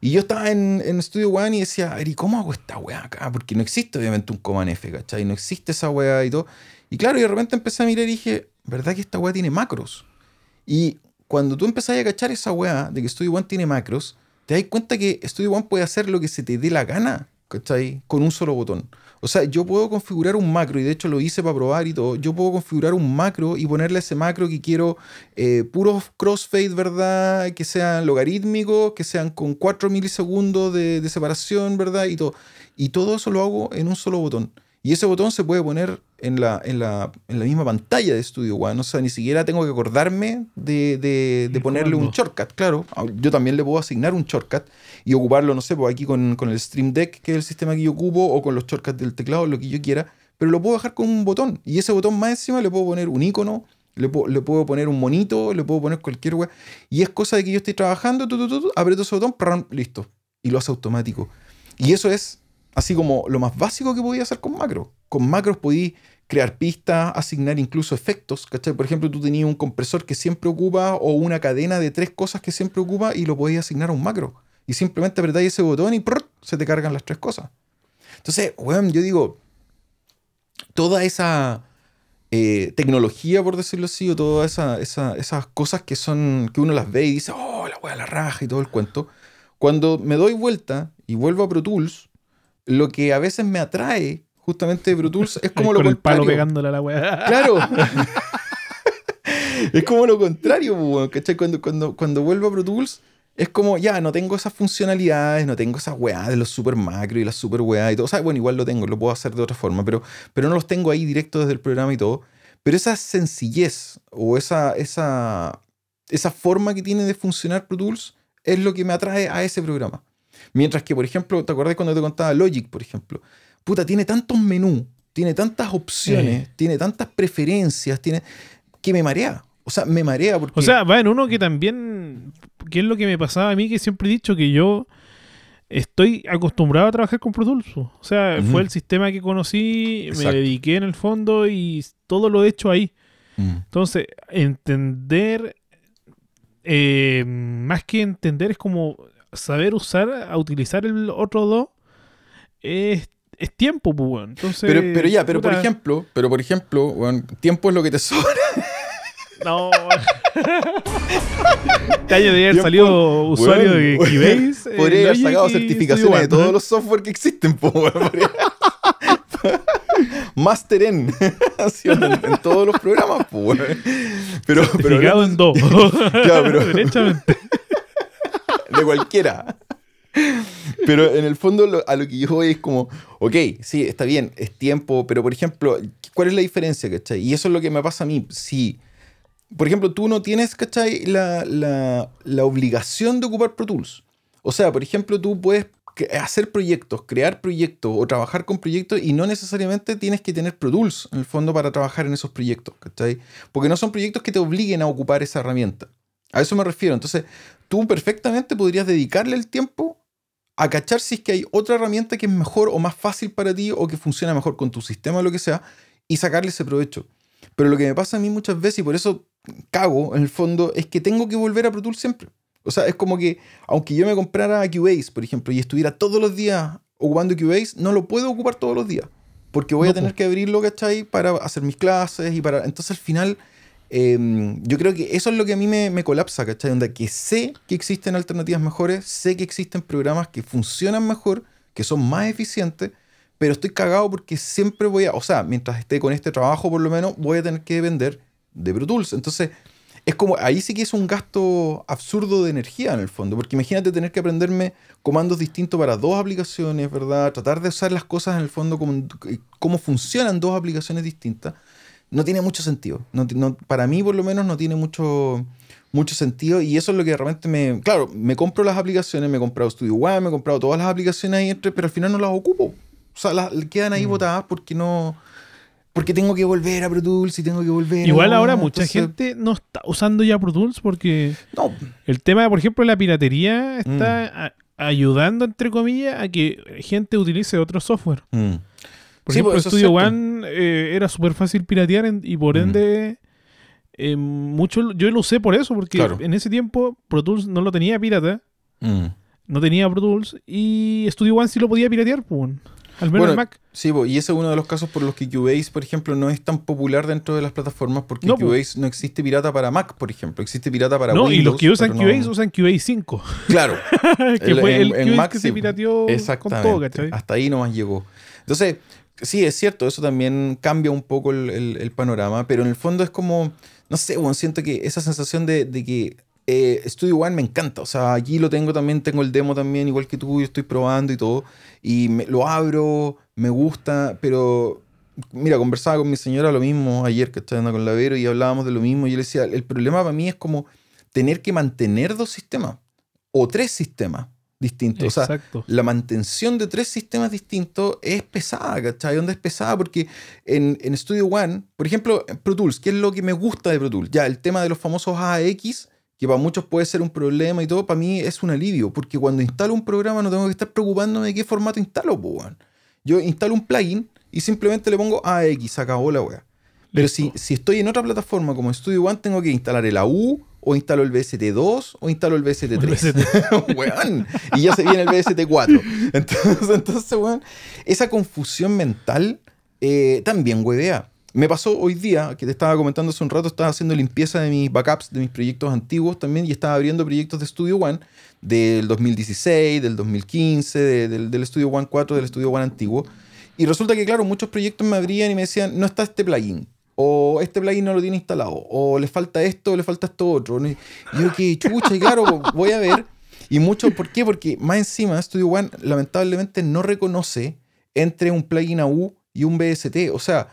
Y yo estaba en, en Studio One y decía, "Ari, ¿cómo hago esta weá acá? Porque no existe obviamente un Command F, ¿cachai? No existe esa weá y todo. Y claro, y de repente empecé a mirar y dije, ¿verdad que esta weá tiene macros? Y cuando tú empezás a cachar esa weá de que Studio One tiene macros, te das cuenta que Studio One puede hacer lo que se te dé la gana, ¿cachai? Con un solo botón. O sea, yo puedo configurar un macro, y de hecho lo hice para probar y todo. Yo puedo configurar un macro y ponerle ese macro que quiero eh, puros crossfade, ¿verdad? Que sean logarítmicos, que sean con 4 milisegundos de, de separación, ¿verdad? Y todo. Y todo eso lo hago en un solo botón. Y ese botón se puede poner en la, en la, en la misma pantalla de Studio One. O sea, ni siquiera tengo que acordarme de, de, de ponerle un shortcut, claro. Yo también le puedo asignar un shortcut y ocuparlo, no sé, pues aquí con, con el Stream Deck, que es el sistema que yo ocupo, o con los shortcuts del teclado, lo que yo quiera. Pero lo puedo dejar con un botón. Y ese botón más encima le puedo poner un icono, le, puedo- le puedo poner un monito, le puedo poner cualquier web. Y es cosa de que yo estoy trabajando, tu, tu, tu, aprieto ese botón, prrrm, listo. Y lo hace automático. Y eso es así como lo más básico que podía hacer con macros. Con macros podí crear pistas, asignar incluso efectos. ¿cachai? Por ejemplo, tú tenías un compresor que siempre ocupa o una cadena de tres cosas que siempre ocupa y lo podías asignar a un macro. Y simplemente apretáis ese botón y prrr, se te cargan las tres cosas. Entonces, weón, yo digo, toda esa eh, tecnología, por decirlo así, o todas esa- esa- esas cosas que son, que uno las ve y dice, oh, la weá, la raja y todo el cuento. Cuando me doy vuelta y vuelvo a Pro Tools, lo que a veces me atrae justamente de Pro Tools es como Ahí *laughs* lo con el palo pegándole a la weá. *laughs* Claro. *laughs* es como lo contrario, po, weón, ¿cachai? Cuando, cuando, cuando vuelvo a Pro Tools, es como, ya, no tengo esas funcionalidades, no tengo esas weá de los super macro y las super weá y todo. O sea, bueno, igual lo tengo, lo puedo hacer de otra forma, pero, pero no los tengo ahí directo desde el programa y todo. Pero esa sencillez o esa, esa, esa forma que tiene de funcionar Pro Tools es lo que me atrae a ese programa. Mientras que, por ejemplo, ¿te acuerdas cuando te contaba Logic, por ejemplo? Puta, tiene tantos menús, tiene tantas opciones, tiene tantas preferencias, tiene que me marea. O sea, me marea porque... O sea, va en uno que también, que es lo que me pasaba a mí, que siempre he dicho que yo estoy acostumbrado a trabajar con Pro Tools. O sea, fue el sistema que conocí, me dediqué en el fondo y todo lo he hecho ahí. Mm, Entonces, entender, eh, más que entender, es como saber usar, a utilizar el otro dos, es, es tiempo, pues, weón. Entonces, Pero, pero ya, pero por ejemplo, pero por ejemplo, tiempo es lo que te *laughs* sobra. No. este año debe haber salido usuario de Keybase. eh, Podría haber sacado certificaciones de todos ¿no? los software que existen, po, *laughs* Master *laughs* en, todos los programas, po, weón. Pero, pero en dos. *laughs* Claro, pero- de cualquiera. Pero en el fondo lo- a lo que yo voy es como, ok, sí, está bien, es tiempo, pero por ejemplo, ¿cuál es la diferencia, cachai? Y eso es lo que me pasa a mí. Si, por ejemplo, tú no tienes, cachai, la, la, obligación de ocupar Pro Tools. O sea, por ejemplo, tú puedes hacer proyectos, crear proyectos o trabajar con proyectos y no necesariamente tienes que tener Pro Tools en el fondo para trabajar en esos proyectos, ¿cachai? Porque no son proyectos que te obliguen a ocupar esa herramienta. A eso me refiero. Entonces, tú perfectamente podrías dedicarle el tiempo a cachar si es que hay otra herramienta que es mejor o más fácil para ti o que funciona mejor con tu sistema o lo que sea y sacarle ese provecho. Pero lo que me pasa a mí muchas veces y por eso cago en el fondo es que tengo que volver a Pro Tools siempre. O sea, es como que aunque yo me comprara Cubase, por ejemplo, y estuviera todos los días ocupando Cubase, no lo puedo ocupar todos los días. Porque voy No, a tener que abrirlo, ¿cachai? Para hacer mis clases y para... Entonces al final eh, yo creo que eso es lo que a mí me, me colapsa, ¿cachai? Onda que sé que existen alternativas mejores, sé que existen programas que funcionan mejor, que son más eficientes, pero estoy cagado porque siempre voy a, o sea, mientras esté con este trabajo por lo menos, voy a tener que depender de Pro Tools. Entonces, es como, ahí sí que es un gasto absurdo de energía en el fondo, porque imagínate tener que aprenderme comandos distintos para dos aplicaciones, ¿verdad? Tratar de usar las cosas en el fondo como cómo funcionan dos aplicaciones distintas no tiene mucho sentido. No, no- para mí, por lo menos, no tiene mucho, mucho sentido. Y eso es lo que realmente me. Claro, me compro las aplicaciones, me he comprado Studio One, me he comprado todas las aplicaciones ahí, entre, pero al final no las ocupo. O sea, las, quedan ahí Mm. botadas porque no. Porque tengo que volver a Pro Tools y tengo que volver a- Igual ahora mucha entonces, gente no está usando ya Pro Tools porque No, el tema, por ejemplo, la piratería Mm. está a- ayudando, entre comillas, a que gente utilice otro software. mm, Por Sí, ejemplo, pues, Studio. One eh, era súper fácil piratear en- y por Mm. ende eh, mucho yo lo usé por eso, porque Claro. en ese tiempo Pro Tools no lo tenía pirata, mm. no tenía Pro Tools y Studio One sí lo podía piratear. pues. Al menos Bueno, en Mac. Sí, y ese es uno de los casos por los que Cubase, por ejemplo, no es tan popular dentro de las plataformas porque No. Cubase no existe pirata para Mac, por ejemplo. Existe pirata para No, Windows. y los que usan pero no- Cubase usan Cubase 5. Claro. *laughs* que El- fue en- el en Cubase Mac que se pirateó con todo, ¿cachai? Hasta ahí nomás llegó. Entonces, sí, es cierto, eso también cambia un poco el, el- el panorama, pero en el fondo es como, no sé, bueno, siento que esa sensación de, de que eh, Studio One me encanta. O sea, aquí lo tengo también, tengo el demo también, igual que tú, yo estoy probando y todo. Y me- lo abro, me gusta, pero mira, conversaba con mi señora lo mismo ayer que estaba andando con la Vero y hablábamos de lo mismo. Y yo le decía, el problema para mí es como tener que mantener dos sistemas o tres sistemas distintos. O sea, la mantención de tres sistemas distintos es pesada, ¿cachai? ¿Dónde es pesada? Porque en, en Studio One, por ejemplo, Pro Tools, ¿qué es lo que me gusta de Pro Tools? Ya, el tema de los famosos AX, que para muchos puede ser un problema y todo, para mí es un alivio, porque cuando instalo un programa no tengo que estar preocupándome de qué formato instalo, po, weón. Yo instalo un plugin y simplemente le pongo AX, acabó la wea. Pero si, si estoy en otra plataforma como Studio One, tengo que instalar el AU, o instalo el VST2, o instalo el VST3. *laughs* weón. Y ya se viene el VST4. *laughs* Entonces, entonces weón, esa confusión mental eh, también huevea. Me pasó hoy día, que te estaba comentando hace un rato, estaba haciendo limpieza de mis backups, de mis proyectos antiguos también, y estaba abriendo proyectos de Studio One del 2016, del 2015, de- del, del Studio One 4, del Studio One antiguo. Y resulta que, claro, muchos proyectos me abrían y me decían, no está este plugin, o este plugin no lo tiene instalado, o le falta esto, le falta esto otro. Y yo, que chucha, y claro, *laughs* voy a ver. Y mucho, ¿por qué? Porque más encima, Studio One lamentablemente no reconoce entre un plugin AU y un BST. O sea,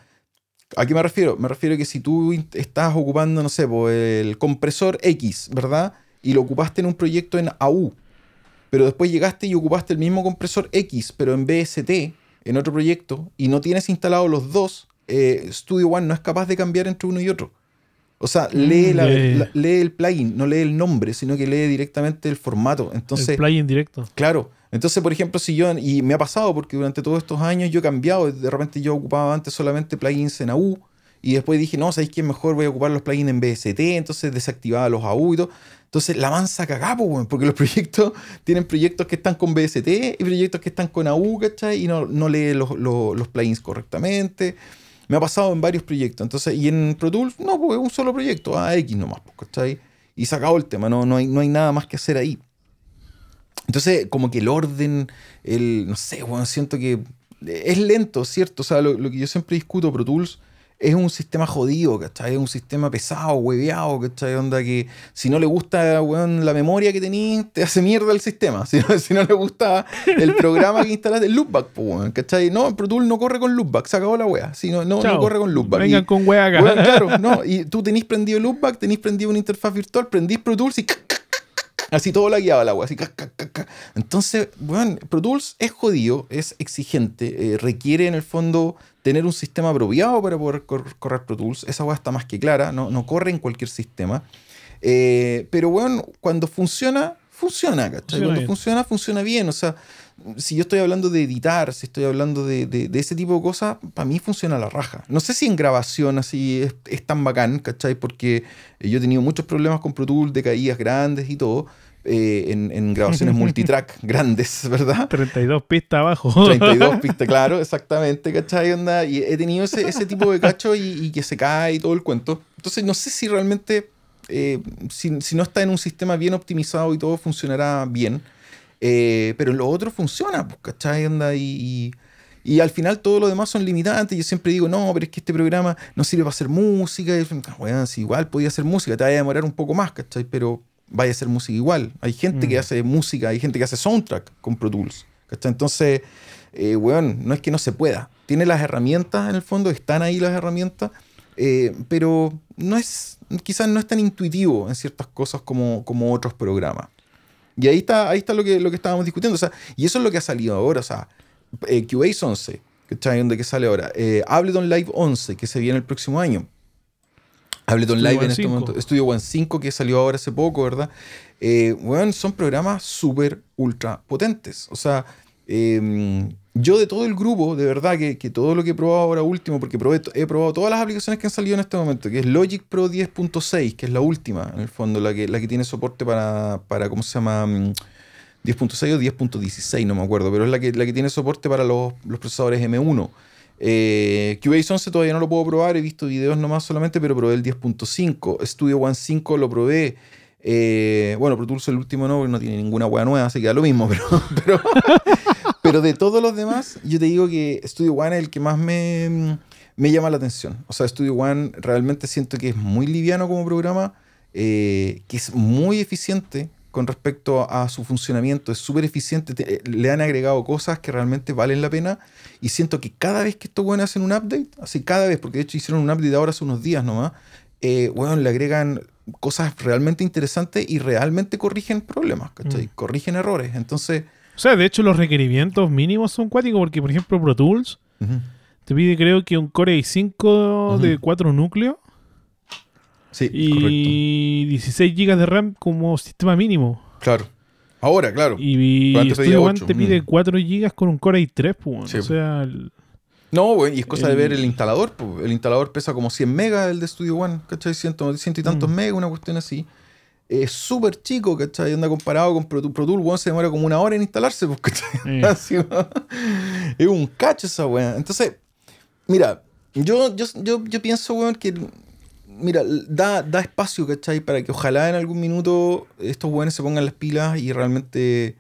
¿a qué me refiero? Me refiero a que si tú estás ocupando, no sé, el compresor X, ¿verdad? Y lo ocupaste en un proyecto en AU, pero después llegaste y ocupaste el mismo compresor X, pero en BST, en otro proyecto, y no tienes instalado los dos, eh, Studio One no es capaz de cambiar entre uno y otro. O sea, lee, la- Mm, la- lee el plugin, no lee el nombre, sino que lee directamente el formato. Entonces, el plugin directo. Claro. Entonces, por ejemplo, si yo, y me ha pasado porque durante todos estos años yo he cambiado, de repente yo ocupaba antes solamente plugins en AU y después dije, no, ¿sabéis qué? Mejor voy a ocupar los plugins en BST, entonces desactivaba los AU y todo. Entonces, la mansa cagá, po, weón, porque los *laughs* proyectos tienen proyectos que están con BST y proyectos que están con AU, ¿cachai? Y no, no lee los, los- los plugins correctamente. Me ha pasado en varios proyectos. Entonces, y en Pro Tools, no, pues es un solo proyecto, AX nomás, ¿cachai? Y se acabó el tema, no, no, hay, no hay nada más que hacer ahí. Entonces, como que el orden, el, no sé, bueno, siento que es lento, ¿cierto? O sea, lo, lo que yo siempre discuto, Pro Tools, es un sistema jodido, ¿cachai? Es un sistema pesado, hueveado, ¿cachai? Onda que si no le gusta, weón, la memoria que tenés, te hace mierda el sistema. *laughs* Si no, si no le gusta el programa que instalaste, el loopback, weón, ¿cachai? No, Pro Tools no corre con loopback, se acabó la wea. Si no, no, no corre con loopback. Vengan Y- con wea acá. Weón, claro, no. Y tú tenés prendido Loopback, tenés prendido una interfaz virtual, prendís Pro Tools y así todo la guiaba la agua, así. ca, ca, ca. Entonces, bueno, Pro Tools es jodido, es exigente, eh, requiere en el fondo tener un sistema apropiado para poder cor- correr Pro Tools. Esa weá está más que clara, no, no corre en cualquier sistema. Eh, pero bueno, cuando funciona, funciona, ¿cachai? Funciona cuando bien. funciona, funciona bien. O sea, si yo estoy hablando de editar, si estoy hablando de, de- de ese tipo de cosas, para mí funciona la raja. No sé si en grabación así es, es tan bacán, ¿cachai? Porque eh, yo he tenido muchos problemas con Pro Tools de caídas grandes y todo, eh, en, en grabaciones *laughs* multitrack grandes, ¿verdad? 32 pistas abajo. 32 *laughs* pistas, claro, exactamente, ¿cachai? Onda? Y he tenido ese, ese tipo de cacho y, y que se cae y todo el cuento. Entonces no sé si realmente, eh, si, si no está en un sistema bien optimizado y todo funcionará bien. Eh, pero lo otro funciona, pues, ¿cachai? Onda? Y, y, y al final todo lo demás son limitantes. Yo siempre digo, no, pero es que este programa no sirve para hacer música. Y, bueno, si igual podía hacer música, te vaya a demorar un poco más, ¿cachai? Pero vaya a hacer música igual. Hay gente que Mm. hace música, hay gente que hace soundtrack con Pro Tools, ¿cachai? Entonces, eh, weón, no es que no se pueda. Tiene las herramientas en el fondo, están ahí las herramientas, eh, pero no es, quizás no es tan intuitivo en ciertas cosas como, como otros programas. Y ahí está, ahí está lo que, lo que estábamos discutiendo. O sea, y eso es lo que ha salido ahora. O sea, eh, Cubase 11, ¿cachai? Donde que sale ahora. Eh, Ableton Live 11, que se viene el próximo año. Ableton Studio Live One en este 5. momento. Studio One 5, que salió ahora hace poco, ¿verdad? Eh, weón, son programas súper ultra potentes. O sea, eh, yo de todo el grupo, de verdad, que, que todo lo que he probado ahora último, porque probé, he probado todas las aplicaciones que han salido en este momento, que es Logic Pro 10.6, que es la última, en el fondo, la que, la que tiene soporte para, para ¿cómo se llama? Mm, 10.6 o 10.16, no me acuerdo, pero es la que, la que tiene soporte para los, los procesadores M1. Eh, Cubase 11 todavía no lo puedo probar, he visto videos nomás solamente, pero probé el 10.5. Studio One 5 lo probé. Eh, bueno, Pro Tools el último no, porque no tiene ninguna hueá nueva, así que da lo mismo, *laughs* pero, pero de todos los demás, yo te digo que Studio One es el que más me, me llama la atención. O sea, Studio One realmente siento que es muy liviano como programa, eh, que es muy eficiente con respecto a su funcionamiento, es súper eficiente, te- eh, le han agregado cosas que realmente valen la pena y siento que cada vez que estos buenos hacen un update, así cada vez, porque de hecho hicieron un update ahora hace unos días nomás, eh, bueno, le agregan cosas realmente interesantes y realmente corrigen problemas, ¿cachai? Mm. Corrigen errores. Entonces, O sea, de hecho, los requerimientos mínimos son cuáticos porque, por ejemplo, Pro Tools te pide, creo que un Core i5 de Ujú. 4 núcleos sí, y 16 GB de RAM como sistema mínimo. correcto. Claro. Ahora, claro. Y antes Studio One te pide mm. 4 GB con un Core i3, pues. Sí, o sea, el- No, güey, y es cosa de ver el instalador. pues. El instalador pesa como 100 megas, el de Studio One, ¿cachai? Ciento, ciento y tantos Mm. megas, una cuestión así. Es súper chico, ¿cachai? Anda comparado con Pro, Pro Tools, weón, se demora como una hora en instalarse, ¿cachai? *laughs* Así, weón. es un cacho esa weá. Entonces, mira, yo, yo, yo, yo pienso, weón, que mira, da, da espacio, ¿cachai? Para que ojalá en algún minuto estos weones se pongan las pilas y realmente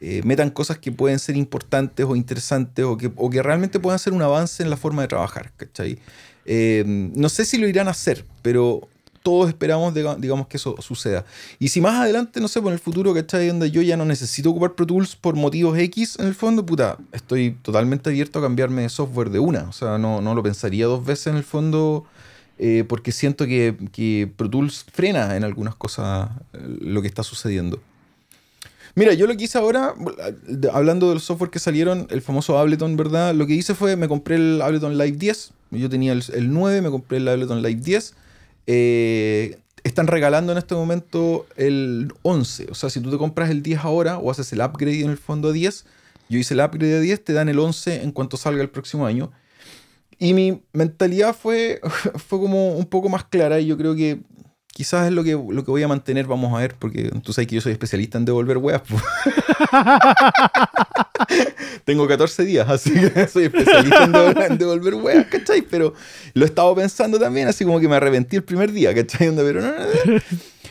eh, metan cosas que pueden ser importantes o interesantes o que, o que realmente puedan ser un avance en la forma de trabajar, ¿cachai? Eh, no sé si lo irán a hacer, pero todos esperamos, diga- digamos, que eso suceda. Y si más adelante, no sé, por el futuro, ¿cachai? Donde yo ya no necesito ocupar Pro Tools por motivos X, en el fondo, puta, estoy totalmente abierto a cambiarme de software de una. O sea, no, no lo pensaría dos veces en el fondo, eh, porque siento que, que Pro Tools frena en algunas cosas eh, lo que está sucediendo. Mira, yo lo que hice ahora, hablando de los software que salieron, el famoso Ableton, ¿verdad? Lo que hice fue, me compré el Ableton Live 10. Yo tenía el, el 9, me compré el Ableton Live 10. Eh, están regalando en este momento el 11. O sea, si tú te compras el 10 ahora o haces el upgrade en el fondo a 10, yo hice el upgrade a 10, te dan el 11 en cuanto salga el próximo año. Y mi mentalidad fue, *laughs* fue como un poco más clara y yo creo que quizás es lo que, lo que voy a mantener, vamos a ver, porque tú sabes que yo soy especialista en devolver weas. *laughs* *laughs* Tengo 14 días, así que *laughs* soy especialista en devolver, weas, ¿cachai? Pero lo he estado pensando también, así como que me arrepentí el primer día, ¿cachai? Pero, no, no, no.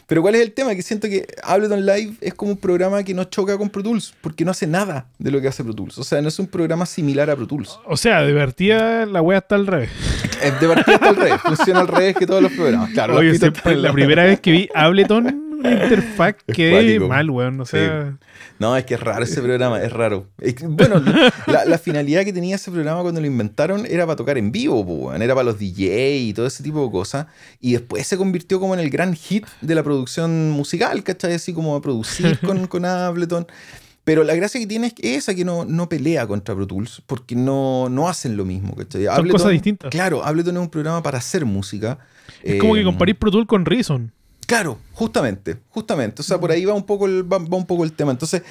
Pero ¿cuál es el tema? Que siento que Ableton Live es como un programa que no choca con Pro Tools, porque no hace nada de lo que hace Pro Tools. O sea, no es un programa similar a Pro Tools. o sea, divertida la wea está al revés. Eh, De partida está al revés, funciona al revés que todos los programas. Claro, la primera vez que vi Ableton, una interfaz *laughs* Es cuático. mal, weón. O sea, No, es que es raro ese programa, es raro. Es que, bueno, la, la finalidad que tenía ese programa cuando lo inventaron era para tocar en vivo, weón. era para los DJ y todo ese tipo de cosas. Y después se convirtió como en el gran hit de la producción musical, ¿cachai? Así como a producir *laughs* con, con Ableton. Pero la gracia que tiene es que esa que no, no pelea contra Pro Tools, porque no, no hacen lo mismo, ¿cachai? son cosas distintas. Claro, Ableton es un programa para hacer música. Es como que Eh, comparís Pro Tool con Reason. Claro, justamente, justamente. O sea, por ahí va un poco el, va, va un poco el tema. Entonces,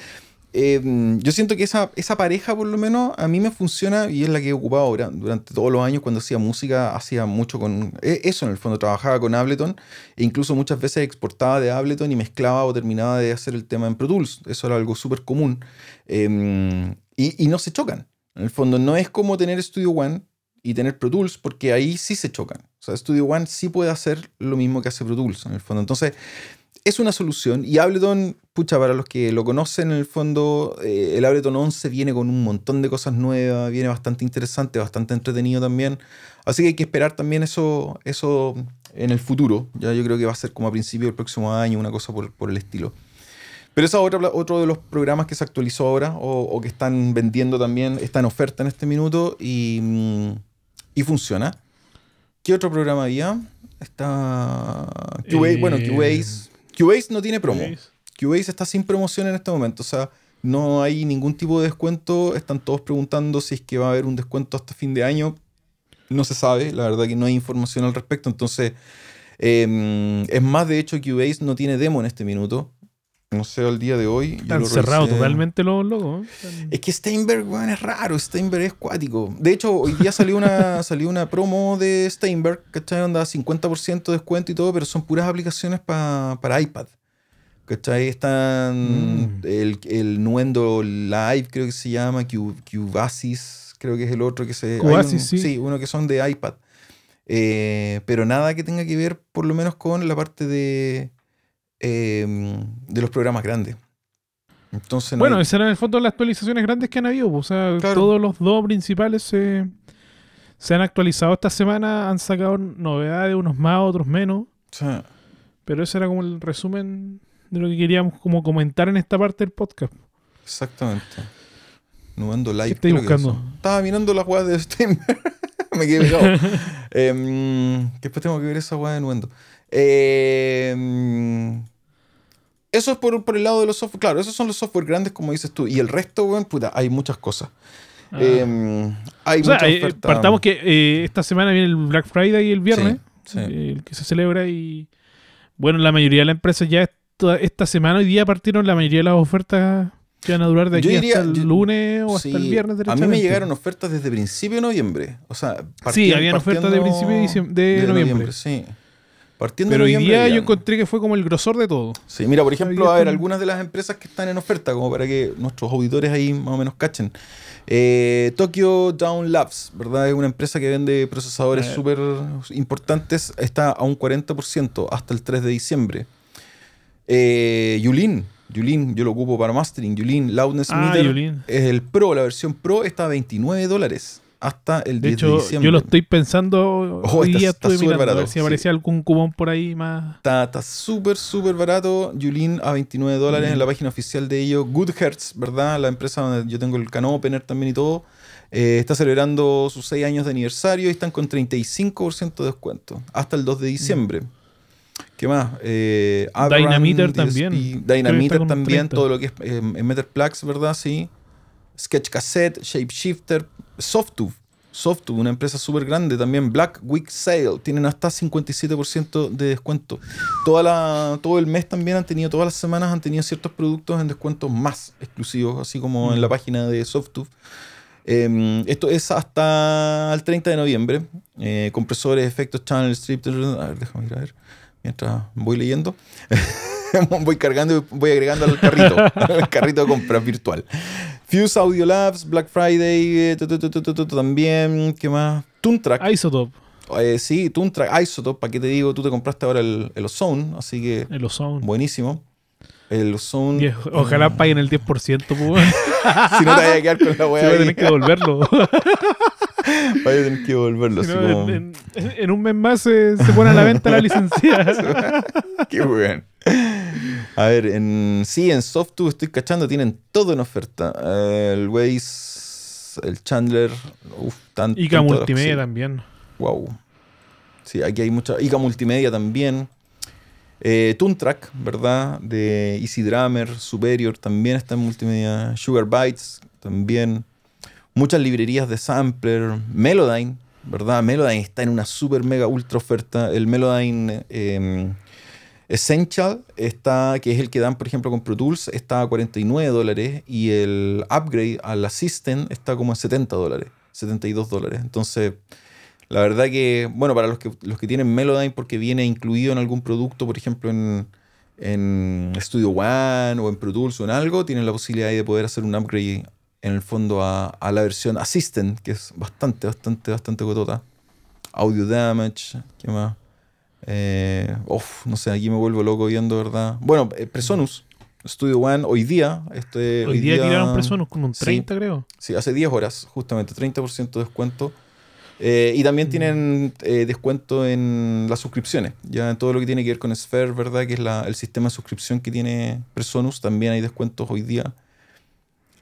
eh, yo siento que esa, esa pareja, por lo menos, a mí me funciona y es la que he ocupado ahora. Durante todos los años, cuando hacía música, hacía mucho con. e- Eso en el fondo, trabajaba con Ableton e incluso muchas veces exportaba de Ableton y mezclaba o terminaba de hacer el tema en Pro Tools. Eso era algo súper común. Eh, y, y no se chocan. En el fondo, no es como tener Studio One y tener Pro Tools, porque ahí sí se chocan. O sea, Studio One sí puede hacer lo mismo que hace Pro Tools, en el fondo. Entonces, es una solución. Y Ableton, pucha, para los que lo conocen, en el fondo, eh, el Ableton 11 viene con un montón de cosas nuevas, viene bastante interesante, bastante entretenido también. Así que hay que esperar también eso, eso en el futuro. Ya yo creo que va a ser como a principio del próximo año, una cosa por, por el estilo. Pero ese es otro, de los programas que se actualizó ahora o, o que están vendiendo también, está en oferta en este minuto y, mm, y funciona. ¿Qué otro programa había? Está Cubase, Eh, bueno, Cubase. Cubase no tiene promo. Cubase está sin promoción en este momento. O sea, no hay ningún tipo de descuento. Están todos preguntando si es que va a haber un descuento hasta fin de año. No se sabe, la verdad que no hay información al respecto. Entonces, eh, es más, de hecho, Cubase no tiene demo en este minuto. No sé, al día de hoy. Están cerrados revisé. totalmente los logos. ¿eh? Es que Steinberg, weón, es raro. Steinberg es cuático. De hecho, hoy día salió una, *laughs* salió una promo de Steinberg, ¿cachai? Onda 50% de descuento y todo, pero son puras aplicaciones pa- para iPad. ¿Cachai? Están Mm. el, el Nuendo Live, creo que se llama, Cu- Cubasis, creo que es el otro que se... hay Cubasis, un- sí. uno que son de iPad. Eh, pero nada que tenga que ver, por lo menos, con la parte de, eh, de los programas grandes. Entonces, no Bueno, hay- esas eran en el fondo las actualizaciones grandes que han habido. pues, O sea, Claro. todos los dos principales se, se han actualizado esta semana. Han sacado novedades, unos más, otros menos. sea, Pero ese era como el resumen de lo que queríamos como comentar en esta parte del podcast. exactamente. Nuendo Live. ¿Qué estáis creo que es buscando? Estaba mirando las weas de Steam. *laughs* Me quedé pegado. *laughs* Em, que después tengo que ver esa wea de Nuendo. Em, eso es por, por el lado de los software. Claro, esos son los software grandes, como dices tú. Y el resto, weón, puta, hay muchas cosas. Ah. Em, hay o sea, eh, partamos que eh, esta semana viene el Black Friday y el viernes, Sí, sí. eh, el que se celebra y bueno, la mayoría de las empresas ya esta, esta semana, hoy día partieron la mayoría de las ofertas que van a durar de aquí diría- hasta el yo- lunes o hasta Sí, el viernes. A mí me llegaron ofertas desde principio de noviembre. O sea, Sí, partien- habían ofertas de partiendo principio de, diciembre- de noviembre. Sí. Partiendo Pero de hoy día yo encontré que fue como el grosor de todo. Sí, mira, por ejemplo, a ver, algunas de las empresas que están en oferta, como para que nuestros auditores ahí más o menos cachen. Eh, Tokyo Down Labs, ¿verdad? Es una empresa que vende procesadores Eh. súper importantes. Está a un 40% hasta el 3 de diciembre. Eh, Yulin, Yulin, yo lo ocupo para mastering. Yulin Loudness Ah, Meter Yulin. es el Pro, la versión Pro está a 29 dólares hasta el 10 De de, hecho, diciembre. yo lo estoy pensando. Ojo, hoy está- día súper mirando a ver si sí. aparecía algún cupón por ahí más. Está súper, súper barato. Yulin a 29 dólares Mm. en la página oficial de ellos. Good Hertz, ¿verdad? La empresa donde yo tengo el Can Opener también y todo. eh, está celebrando sus 6 años de aniversario y están con 35% de descuento hasta el 2 de diciembre. ¿Qué más? Eh, Dynamiter DSP, también. Dynamiter también, 30. todo lo que es eh, Emitter Plugs, ¿verdad? Sí. Sketch Cassette, Shapeshifter, Softube. Softube, una empresa súper grande también. Black Week Sale, tienen hasta 57% de descuento. Toda la, todo el mes también han tenido, todas las semanas han tenido ciertos productos en descuentos más exclusivos, así como en Mm. la página de Softube. Eh, esto es hasta el 30 de noviembre. Eh, compresores, efectos, channel, strip. A ver, déjame ir a ver. Mientras voy leyendo. *laughs* voy cargando y voy agregando al carrito. *laughs* al carrito de compras virtual. Fuse Audio Labs, Black Friday, eh, tu, tu, tu, también. ¿Qué más? Toontrack. Isotope, Eh, sí, Toontrack, Isotope. ¿Para qué te digo? Tú te compraste ahora el, el Ozone, así que el Ozone. buenísimo. El Ozone. Diez- Ojalá paguen el 10%, pues. *laughs* si no te vayas a quedar con la *laughs* Si weá. tener que devolverlo. *laughs* Vaya a tener que devolverlo. No, como- en, en- en un mes más se, se pone a la venta la licencia. *laughs* Qué bueno. A ver, en, sí, en Softube estoy cachando, tienen todo en oferta. Eh, el Waze, el Chandler, uff, tanto. Ica Multimedia también. Wow. Sí, aquí hay mucha. Ica Multimedia también. Eh, Toontrack, ¿verdad? De Easy Drummer, Superior también está en multimedia. Sugar Bytes también. Muchas librerías de sampler. Melodyne, ¿verdad? Melodyne está en una super mega ultra oferta. El Melodyne eh, Essential está, que es el que dan, por ejemplo, con Pro Tools, está a 49 dólares. Y el upgrade al Assistant está como a 70 dólares, 72 dólares. Entonces. La verdad que, bueno, para los que, los que tienen Melodyne porque viene incluido en algún producto, por ejemplo en, en Studio One o en Pro Tools o en algo, tienen la posibilidad de poder hacer un upgrade en el fondo a, a la versión Assistant, que es bastante, bastante, bastante cotota. Audio Damage, ¿qué más? Eh, uf, no sé, aquí me vuelvo loco viendo, ¿verdad? Bueno, eh, Presonus, Studio One, hoy día. Este, Hoy día tiraron Presonus con un 30, creo. Sí, hace 10 horas, justamente, 30% de descuento. Eh, y también tienen eh, descuento en las suscripciones. Ya en todo lo que tiene que ver con Sphere, ¿verdad? Que es la- el sistema de suscripción que tiene Presonus. También hay descuentos hoy día.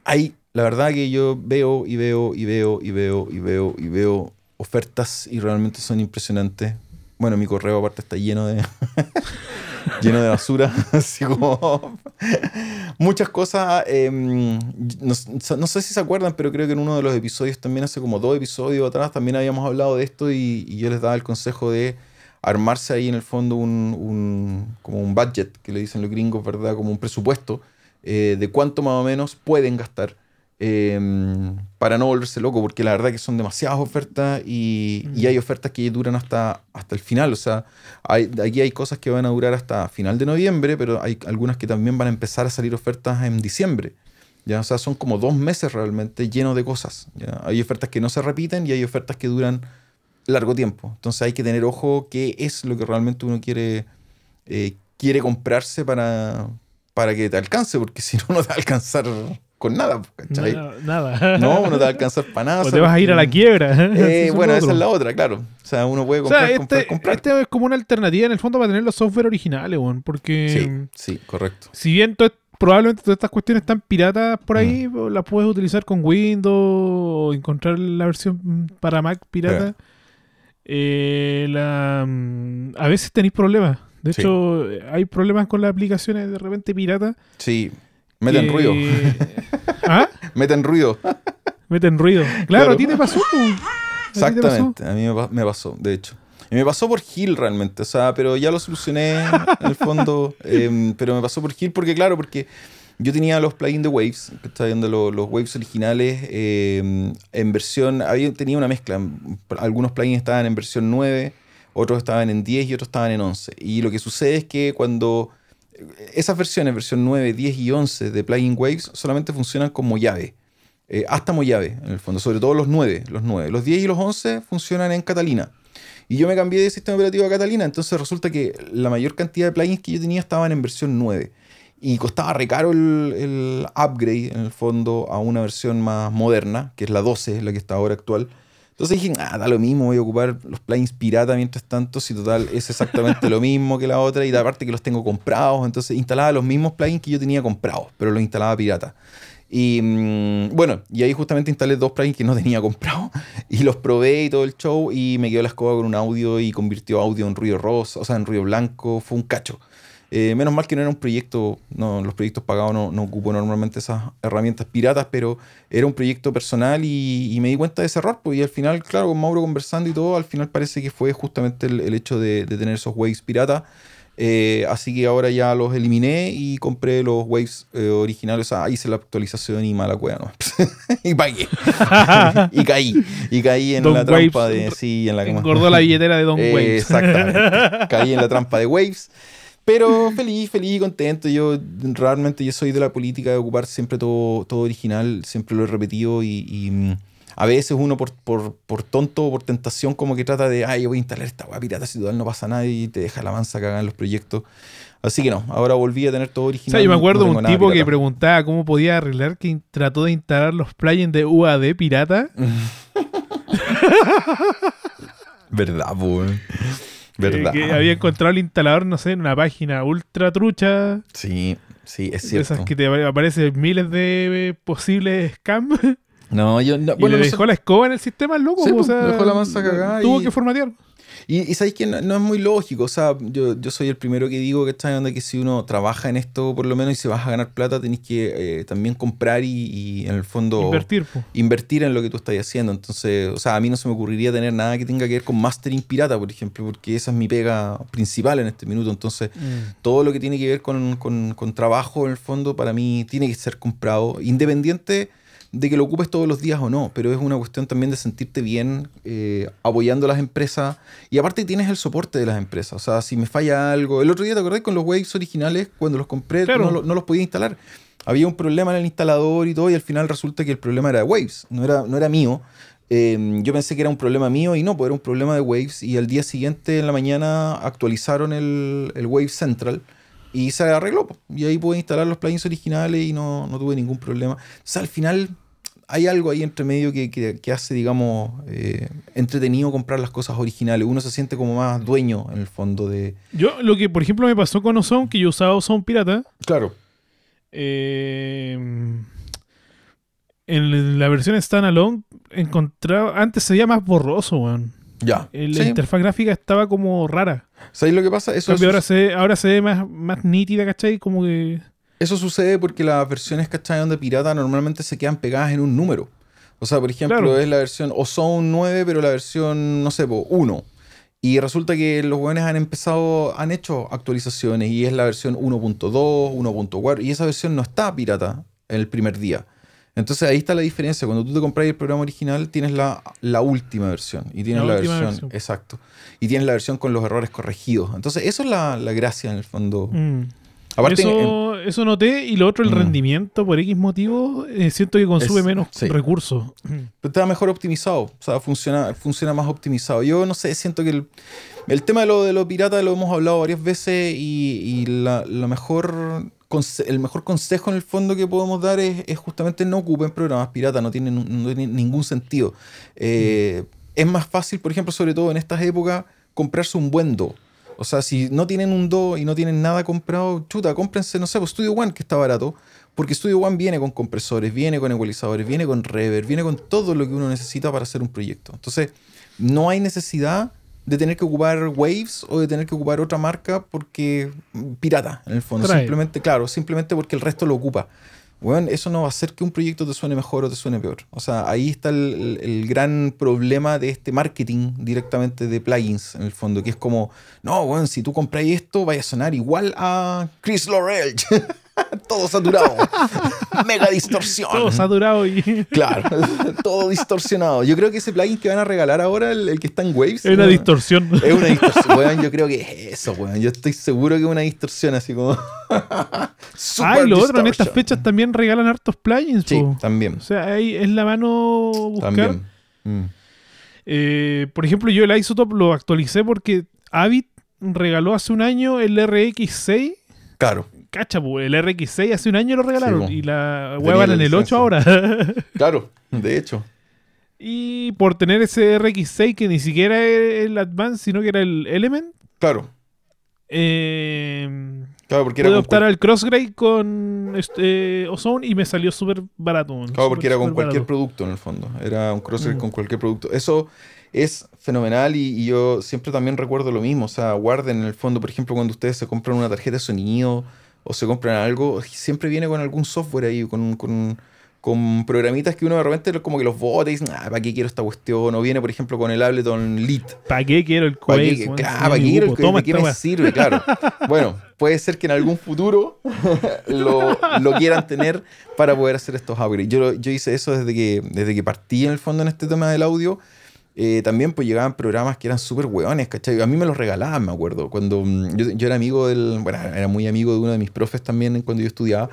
Hay, la verdad que yo veo y veo y veo y veo y veo y veo ofertas y realmente son impresionantes. Bueno, mi correo aparte está lleno de *laughs* lleno de basura, *laughs* así como *laughs* muchas cosas. eh, no, no sé si se acuerdan, pero creo que en uno de los episodios, también hace como dos episodios atrás, también habíamos hablado de esto y, y yo les daba el consejo de armarse ahí en el fondo un, un- como un budget, que le dicen los gringos, ¿verdad? Como un presupuesto eh, de cuánto más o menos pueden gastar eh, para no volverse loco, porque la verdad que son demasiadas ofertas y, y hay ofertas que duran hasta, hasta el final. O sea, hay, aquí hay cosas que van a durar hasta final de noviembre, pero hay algunas que también van a empezar a salir ofertas en diciembre. ¿ya? O sea, son como dos meses realmente llenos de cosas. ¿ya? Hay ofertas que no se repiten y hay ofertas que duran largo tiempo. Entonces hay que tener ojo qué es lo que realmente uno quiere, eh, quiere comprarse para, para que te alcance, porque *laughs* si no, no te va a alcanzar con nada, ¿cachai? No, nada. No, no te va a alcanzar para nada. *laughs* O te vas a ir a la quiebra. *laughs* Eh, bueno, esa es la otra, claro. O sea, uno puede O sea, comprar, comprar, este, comprar. este es como una alternativa en el fondo para tener los software originales, weón. Porque Sí, sí, correcto. si bien to- probablemente todas estas cuestiones están piratas por ahí, Mm. las puedes utilizar con Windows o encontrar la versión para Mac pirata. Eh, la, mm, a veces tenéis problemas. De Sí. hecho, eh, hay problemas con las aplicaciones de repente piratas. Sí, meten que- ruido. *laughs* ¿Ah? Meten ruido. Meten ruido. Claro, Claro. a ti te pasó. po. ¿A ti te pasó? Exactamente, a mí me, pa- me pasó, de hecho. Y me pasó por Gil realmente, o sea, pero ya lo solucioné en el fondo, *laughs* em, pero me pasó por Gil porque, claro, porque yo tenía los plugins de Waves, que está viendo lo- los Waves originales, em, en versión, había, tenía una mezcla, algunos plugins estaban en versión 9, otros estaban en 10 y otros estaban en 11. Y lo que sucede es que cuando esas versiones, versión 9, 10 y 11 de plugin Waves, solamente funcionan con Mojave. Eh, hasta Mojave, en el fondo, sobre todo los 9, los 9. Los 10 y los 11 funcionan en Catalina. Y yo me cambié de sistema operativo a Catalina, entonces resulta que la mayor cantidad de plugins que yo tenía estaban en versión 9. Y costaba recaro el, el upgrade, en el fondo, a una versión más moderna, que es la 12, la que está ahora actual. Entonces dije, ah, da lo mismo, voy a ocupar los plugins pirata mientras tanto, si total es exactamente lo mismo que la otra, y aparte que los tengo comprados, entonces instalaba los mismos plugins que yo tenía comprados, pero los instalaba pirata. Y mm, bueno, y ahí justamente instalé dos plugins que no tenía comprado *laughs* y los probé y todo el show y me quedó la escoba con un audio y convirtió audio en ruido rosa, o sea, en ruido blanco, fue un cacho. Eh, menos mal que no era un proyecto, no, los proyectos pagados no, no ocupo normalmente esas herramientas piratas, pero era un proyecto personal y, y me di cuenta de ese error, pues, y al final, claro, con Mauro conversando y todo, al final parece que fue justamente el, el hecho de, de tener esos waves piratas. Eh, así que ahora ya los eliminé y compré los waves eh, originales. O sea, hice la actualización y mala cueva, ¿no? *laughs* y pagué. *laughs* y caí. Y caí en Don la trampa de. Sí, en la Engordó la billetera de Don *laughs* Waves. Exactamente. Caí en la trampa de Waves. Pero feliz, feliz y contento. Yo realmente yo soy de la política de ocupar siempre todo, todo original. Siempre lo he repetido y, y, mm, a veces uno por, por, por tonto o por tentación como que trata de, ay, yo voy a instalar esta weá pirata si total no pasa nada y te deja la mansa cagada en los proyectos. Así que no, ahora volví a tener todo O original. sea, yo me no acuerdo de tengo un tipo que pirata. preguntaba cómo podía arreglar que trató de instalar los plugins de UAD pirata. *laughs* *laughs* *laughs* Verdad, eh, Verdad. que había encontrado el instalador, no sé, en una página ultra trucha. Sí, sí, es cierto. esas que te apare- aparecen miles de posibles scams. No, yo. no- y bueno, le no sé- dejó la escoba en el sistema, loco. Sí, o po, sea, dejó la mansa cagada Tuvo y- que formatear. Y, y sabéis que no, no es muy lógico, o sea, yo, yo soy el primero que digo que está donde que si uno trabaja en esto por lo menos y se vas a ganar plata, tenés que eh, también comprar y, y en el fondo Invertir, po. invertir en lo que tú estás haciendo. Entonces, o sea, a mí no se me ocurriría tener nada que tenga que ver con mastering pirata, por ejemplo, porque esa es mi pega principal en este minuto. Entonces, todo lo que tiene que ver con, con- con trabajo, en el fondo, para mí tiene que ser comprado, independiente de que lo ocupes todos los días o no, pero es una cuestión también de sentirte bien eh, apoyando a las empresas. Y aparte tienes el soporte de las empresas, o sea, si me falla algo, el otro día te acordás con los Waves originales, cuando los compré Claro. no, lo- no los podía instalar, había un problema en el instalador y todo y al final resulta que el problema era de Waves, no era, no era mío. Eh, yo pensé que era un problema mío y no, pues era un problema de Waves. Y al día siguiente en la mañana actualizaron el, el Wave Central y se arregló. Y ahí pude instalar los plugins originales y no, no tuve ningún problema. O sea, al final hay algo ahí entre medio que, que- que hace, digamos, eh, entretenido comprar las cosas originales. Uno se siente como más dueño en el fondo de... Yo, lo que por ejemplo me pasó con Ozone, que yo usaba Ozone pirata, Claro. eh, en la versión standalone encontraba, antes se veía más borroso, weón. Ya. Eh, La interfaz gráfica estaba como rara. ¿Sabéis lo que pasa? Eso, ahora se, ahora se ve más, más nítida, ¿cachai? Como que... eso sucede porque las versiones, ¿cachai? De pirata normalmente se quedan pegadas en un número. O sea, por ejemplo, Claro. es la versión Ozone 9, pero la versión, no sé, po, 1. Y resulta que los jóvenes han empezado, han hecho actualizaciones y es la versión 1.2, 1.4 y esa versión no está pirata en el primer día. Entonces ahí está la diferencia. Cuando tú te compras el programa original, tienes la, la última versión. Y tienes La versión, versión. Exacto. Y tienes la versión con los errores corregidos. Entonces, eso es la, la gracia en el fondo. Mm. Aparte, en- eso, noté. Y lo otro, el Mm. rendimiento, por X motivo, eh, siento que consume Es- menos sí. recursos. está mejor optimizado. O sea, funciona, funciona más optimizado. Yo no sé, siento que el, el tema de lo de los piratas lo hemos hablado varias veces y, y la, la mejor el mejor consejo en el fondo que podemos dar es, es justamente no ocupen programas piratas, no tienen, no tienen ningún sentido. Eh, Es más fácil, por ejemplo, sobre todo en estas épocas, comprarse un buen do. O sea, si no tienen un do y no tienen nada comprado, chuta, cómprense, no sé, pues Studio One, que está barato. Porque Studio One viene con compresores, viene con ecualizadores, viene con reverb, viene con todo lo que uno necesita para hacer un proyecto. Entonces, no hay necesidad de tener que ocupar Waves o de tener que ocupar otra marca porque mm, pirata, en el fondo. Trae. Simplemente, claro, simplemente porque el resto lo ocupa. Bueno, eso no va a hacer que un proyecto te suene mejor o te suene peor. O sea, ahí está el, el- gran problema de este marketing directamente de plugins, en el fondo, que es como, no, bueno, si tú compras esto, vaya a sonar igual a Chris Laurel. *laughs* *laughs* Todo saturado. Mega distorsión. Todo saturado y Claro, *laughs* todo distorsionado. Yo creo que ese plugin que van a regalar ahora, el, el que está en Waves, es una ¿no? distorsión. Es una distorsión, weón. Yo creo que es eso, weón. Yo estoy seguro que es una distorsión así como. *laughs* Ah, Super y lo otro, en estas distortion. fechas también regalan hartos plugins. Sí, po. también. O sea, ahí es la mano buscar. También. Mm. Eh, por ejemplo, yo el Isotope lo actualicé porque Avid regaló hace un año el RX6. Claro, Cacha, po, el RX6 hace un año lo regalaron. Sí, y la la en el 8 licencia. ahora. *laughs* claro, de hecho. y por tener ese RX6 que ni siquiera era el Advance, sino que era el Element, Claro, eh, claro, porque era pude optar al Crossgrade con este, Ozone y me salió súper barato. claro, porque era con cualquier barato. producto en el fondo. Era un crossover Mm. con cualquier producto. Eso es fenomenal y, y yo siempre también recuerdo lo mismo. O sea, guarden en el fondo, por ejemplo, cuando ustedes se compran una tarjeta de sonido o se compran algo, siempre viene con algún software ahí, con, con, con programitas que uno de repente como que los bota y dicen, ah, ¿para qué quiero esta cuestión? O viene, por ejemplo, con el Ableton Lead. ¿Para qué quiero el ¿Para Quake? qué, weón? claro, Si ¿para qué quiero el toma ¿De qué me sirve? Claro. *laughs* Bueno, puede ser que en algún futuro *laughs* lo, lo quieran tener para poder hacer estos upgrades. Yo, yo hice eso desde que, desde que partí en el fondo en este tema del audio. Eh, también pues llegaban programas que eran súper hueones, ¿cachai? A mí me los regalaban, me acuerdo. Cuando mm, yo, yo era amigo del, bueno, era muy amigo de uno de mis profes también cuando yo estudiaba.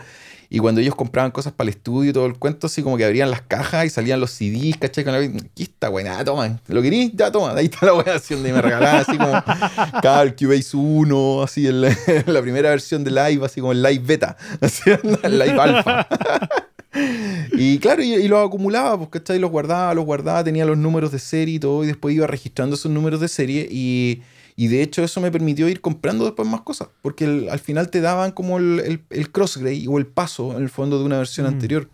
Y cuando ellos compraban cosas para el estudio y todo el cuento, así como que abrían las cajas y salían los CDs, ¿cachai? Con la, aquí está buena, toma, ¿lo querías? Ya toma, ahí está la buena versión de me regalaban así como cada el Cubase 1, así *laughs* en la primera versión de Live, así como el Live Beta, *laughs* así el Live Alpha. Y claro, y, y los acumulaba, pues, ¿cachai? Los guardaba, los guardaba, tenía los números de serie y todo, y después iba registrando esos números de serie, y, y de hecho eso me permitió ir comprando después más cosas, porque el- al final te daban como el, el, el crossgrade o el paso, en el fondo, de una versión Mm. anterior.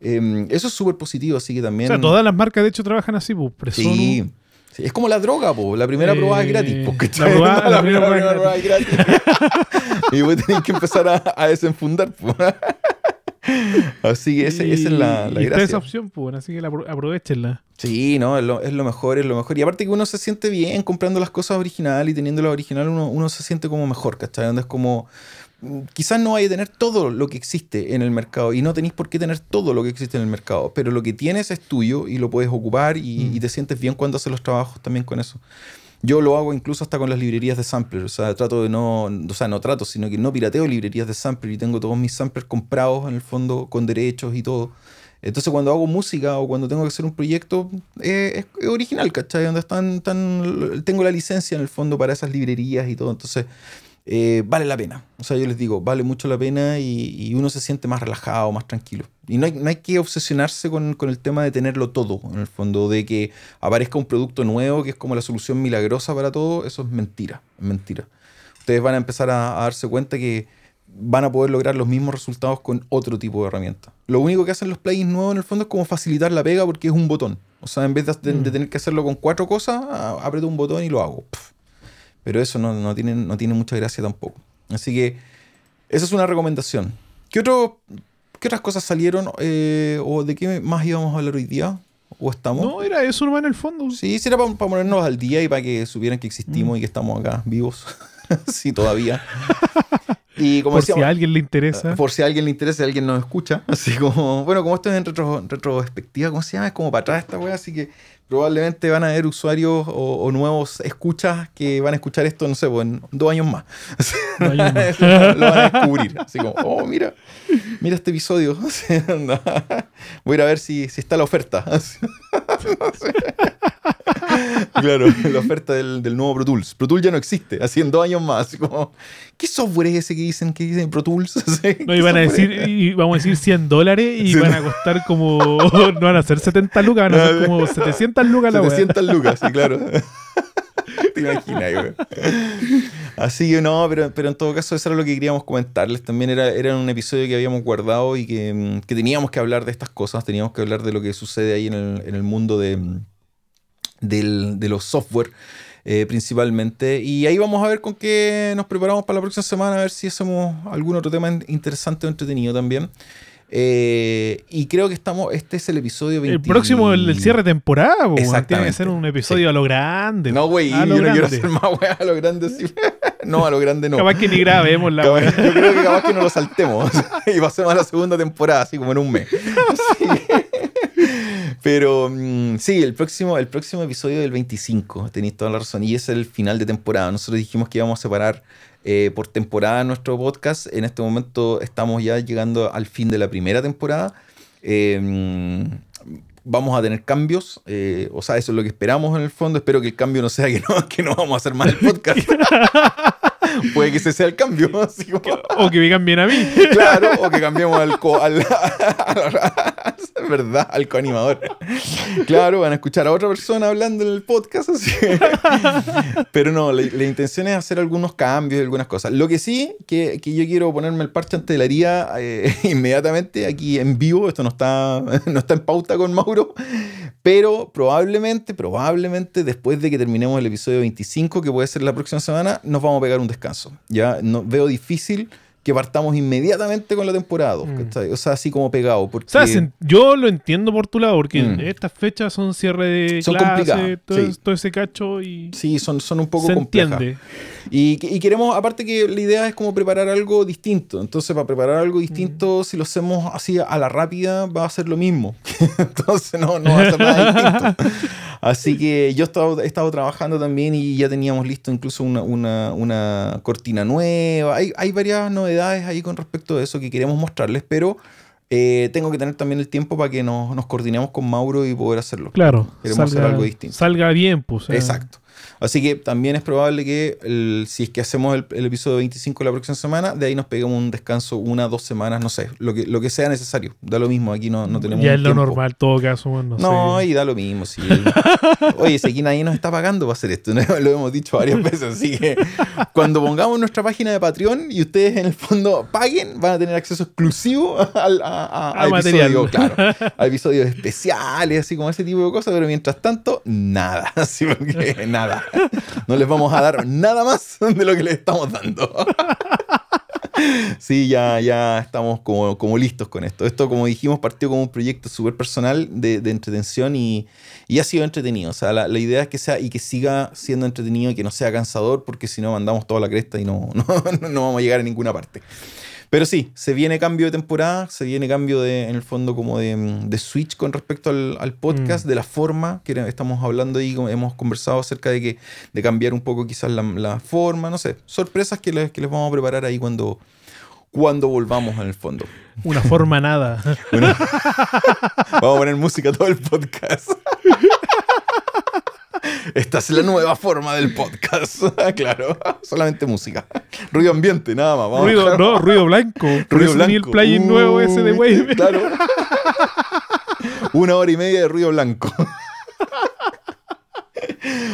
Eh, eso es súper positivo, así que O también... sea, todas las marcas de hecho trabajan así, pues. Presonu, Sí. Sí, Es como la droga, po. La primera Eh, probada es gratis, po, la probada- *laughs* la primera primera probada es gratis. *laughs* y después tenés que empezar a, a desenfundar, po. *laughs* Así que ese- esa es la, la y está esa gracia. opción, pues, así que la apro- aprovechenla. Sí, no, es lo, es lo mejor, es lo mejor. Y aparte que uno se siente bien comprando las cosas originales y teniendo la original, uno, uno se siente como mejor, ¿cachai? Donde es como. mm, Quizás no vaya a tener todo lo que existe en el mercado y no tenéis por qué tener todo lo que existe en el mercado, pero lo que tienes es tuyo y lo puedes ocupar y, Mm. y te sientes bien cuando haces los trabajos también con eso. Yo lo hago incluso hasta con las librerías de sampler, o sea, trato de no, o sea, no trato, sino que no pirateo librerías de sampler y tengo todos mis samplers comprados en el fondo con derechos y todo. Entonces cuando hago música o cuando tengo que hacer un proyecto, eh, es, original, ¿cachai? Donde están, tan, tengo la licencia en el fondo para esas librerías y todo. Entonces eh, vale la pena. O sea, yo les digo, vale mucho la pena y, y uno se siente más relajado, más tranquilo. Y no hay, no hay que obsesionarse con, con el tema de tenerlo todo, en el fondo, de que aparezca un producto nuevo que es como la solución milagrosa para todo. Eso es mentira, es mentira. Ustedes van a empezar a, a darse cuenta que van a poder lograr los mismos resultados con otro tipo de herramienta. Lo único que hacen los plugins nuevos en el fondo es como facilitar la pega porque es un botón. O sea, en vez de, de- Mm. de tener que hacerlo con cuatro cosas, aprieto un botón y lo hago. Pf. Pero eso no, no, tiene, no tiene mucha gracia tampoco. Así que esa es una recomendación. ¿Qué, otro, qué otras cosas salieron? eh, ¿O de qué más íbamos a hablar hoy día? ¿O estamos? No, era eso nomás en el fondo. Sí, sí era para ponernos al día y para que supieran que existimos y que estamos acá vivos. *laughs* sí, todavía. Y como Por si decíamos, a alguien le interesa. por si a alguien le interesa, si alguien nos escucha. Así como, bueno, como esto es en retro- retrospectiva, ¿cómo se llama? Es como para atrás esta wea, así que probablemente van a haber usuarios o, o nuevos escuchas que van a escuchar esto, no sé, pues, en dos años más. *laughs* Dos años más. lo van a descubrir. Así como, oh, mira, mira este episodio. *laughs* Voy a ir a ver si, si está la oferta. *laughs* Claro, la oferta del, del nuevo Pro Tools. Pro Tools ya no existe, así en dos años más. Como, ¿qué software es ese que dicen que dicen Pro Tools? *laughs* No, ¿qué y van a decir, y vamos a decir 100 dólares y Sí, van a costar como. No van a ser 70 lucas, van a ser como 700 lucas la wea. 700 lucas, sí, claro. *laughs* Te imaginas, güey. Así que no, pero, pero en todo caso eso era lo que queríamos comentarles. También era, era un episodio que habíamos guardado y que, mm, que teníamos que hablar de estas cosas, teníamos que hablar de lo que sucede ahí en el, en el mundo de, mm, del- de los software. eh, principalmente y ahí vamos a ver con qué nos preparamos para la próxima semana a ver si hacemos algún otro tema in- interesante o entretenido también Eh, y creo que estamos este es el episodio 20 El próximo, el, el cierre de temporada, po, weón. tiene que ser un episodio a lo grande. No, güey, yo lo no quiero grande. hacer más weá a lo grande así. *laughs* No, a lo grande no. Capaz que ni grabemos la yo creo que capaz que no lo saltemos *laughs* y pasemos a la segunda temporada, así como en un mes. *laughs* Sí. Pero mm, sí, el próximo, el próximo episodio del 25, tenéis toda la razón, y es el final de temporada. Nosotros dijimos que íbamos a separar eh, por temporada nuestro podcast. En este momento estamos ya llegando al fin de la primera temporada. Eh, vamos a tener cambios, eh, o sea, eso es lo que esperamos en el fondo. Espero que el cambio no sea que no, *laughs* que no vamos a hacer más el podcast. *laughs* Puede que ese sea el cambio. *laughs* así como- O que vengan bien a mí. *laughs* Claro, o que cambiemos al co al, *laughs* es verdad, al coanimador. Claro, van a escuchar a otra persona hablando en el podcast, así. Pero no, la, la intención es hacer algunos cambios y algunas cosas. Lo que sí, que, que yo quiero ponerme el parche ante la herida eh, inmediatamente aquí en vivo, esto no está, no está en pauta con Mauro, pero probablemente, probablemente después de que terminemos el episodio 25, que puede ser la próxima semana, nos vamos a pegar un descanso. Ya no, veo difícil que partamos inmediatamente con la temporada 2, Mm. ¿cachai? O sea, así como pegado. Porque O sea, se- yo lo entiendo por tu lado, porque Mm. estas fechas son cierre de Son clase, complicadas, todo, sí. todo ese cacho y sí, son, son un poco se complejas. entiende. Y, y queremos, aparte que la idea es como preparar algo distinto. Entonces, para preparar algo distinto, si lo hacemos así a la rápida, va a ser lo mismo. *laughs* Entonces, no, no va a ser nada *laughs* distinto. Así que yo he estado, he estado trabajando también y ya teníamos listo incluso una, una, una cortina nueva. Hay, hay varias novedades ahí con respecto a eso que queremos mostrarles, pero eh, tengo que tener también el tiempo para que nos, nos coordinemos con Mauro y poder hacerlo. Claro, Queremos hacer algo distinto. salga bien, pues. sea, Exacto. Así que también es probable que el- si es que hacemos el, el episodio 25 la próxima semana, de ahí nos peguemos un descanso una, dos semanas, no sé, lo que, lo que sea necesario. Da lo mismo, aquí no, no tenemos Ya es lo tiempo. normal, todo caso, bueno, no, No, sé. y da lo mismo. sí. *laughs* Oye, si aquí nadie nos está pagando para hacer esto, ¿no? *laughs* lo hemos dicho varias veces. Así que cuando pongamos nuestra página de Patreon y ustedes en el fondo paguen, van a tener acceso exclusivo al, a, a- A a material. episodios, claro, *laughs* a episodios especiales, así como ese tipo de cosas, pero mientras tanto, nada. Así porque nada. No les vamos a dar nada más de lo que les estamos dando. Sí, ya, ya estamos como, como listos con esto. Esto, como dijimos, partió como un proyecto súper personal de, de entretención y, y ha sido entretenido. O sea, la, la idea es que sea y que siga siendo entretenido y que no sea cansador, porque si no mandamos toda la cresta y no, *laughs* no, no vamos a llegar a ninguna parte. Pero sí, se viene cambio de temporada, se viene cambio de, en el fondo, como de, de switch con respecto al, al podcast, Mm. de la forma que estamos hablando como hemos conversado acerca de que de cambiar un poco quizás la, la forma, no sé, sorpresas que les, que les vamos a preparar ahí cuando, cuando volvamos en el fondo. Una forma nada. Bueno, *laughs* vamos a poner música todo el podcast. *laughs* Esta es la nueva forma del podcast. *laughs* claro, solamente música. Ruido ambiente, nada más. Vamos ruido, no, ruido blanco. Ruido eso tenía el blanco. plugin nuevo ese de Wave. Claro. Una hora y media de ruido blanco.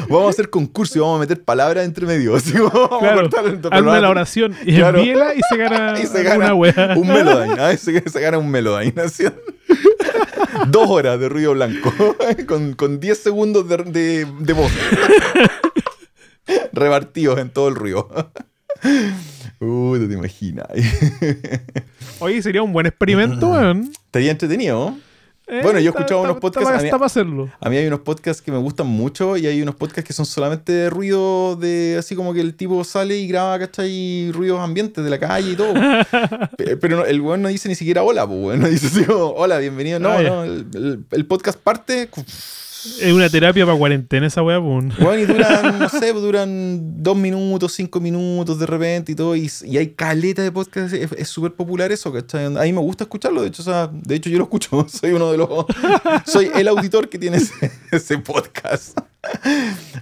Vamos a hacer concurso y vamos a meter palabras entre medio. así vamos a Claro, cortar el- hazme la oración y Claro. y se gana, *laughs* Y se gana una wea. un Melodyne. ¿ah? Se, se gana un Melodyne. así. *laughs* Dos horas de ruido blanco. *laughs* con, con 10 segundos de, de, de voz. Repartidos en todo el ruido. Uh, no te imaginas. Oye, sería un buen experimento, weón. Estaría entretenido. ¿No? Eh, Bueno, yo he escuchado unos podcasts, Está, a mí- está para hacerlo. A mí hay unos podcasts que me gustan mucho y hay unos podcasts que son solamente de ruido de así como que el tipo sale y graba, ¿cachai? Ruidos ambientes de la calle y todo. *laughs* Pe- Pero no- el weón no dice ni siquiera hola, pues weón. No dice así como, hola, bienvenido. No, Ah, no. El, el- el podcast parte. Es una terapia para cuarentena esa weá, pues. Bueno, y duran, *laughs* no sé, pues, duran dos minutos, cinco minutos de repente y todo. Y, y hay caleta de podcast. Es es súper popular eso, ¿cachai? A mí me gusta escucharlo. De hecho, o sea, de hecho yo lo escucho. *laughs* Soy uno de los. Soy el auditor que tiene ese, *laughs* ese podcast.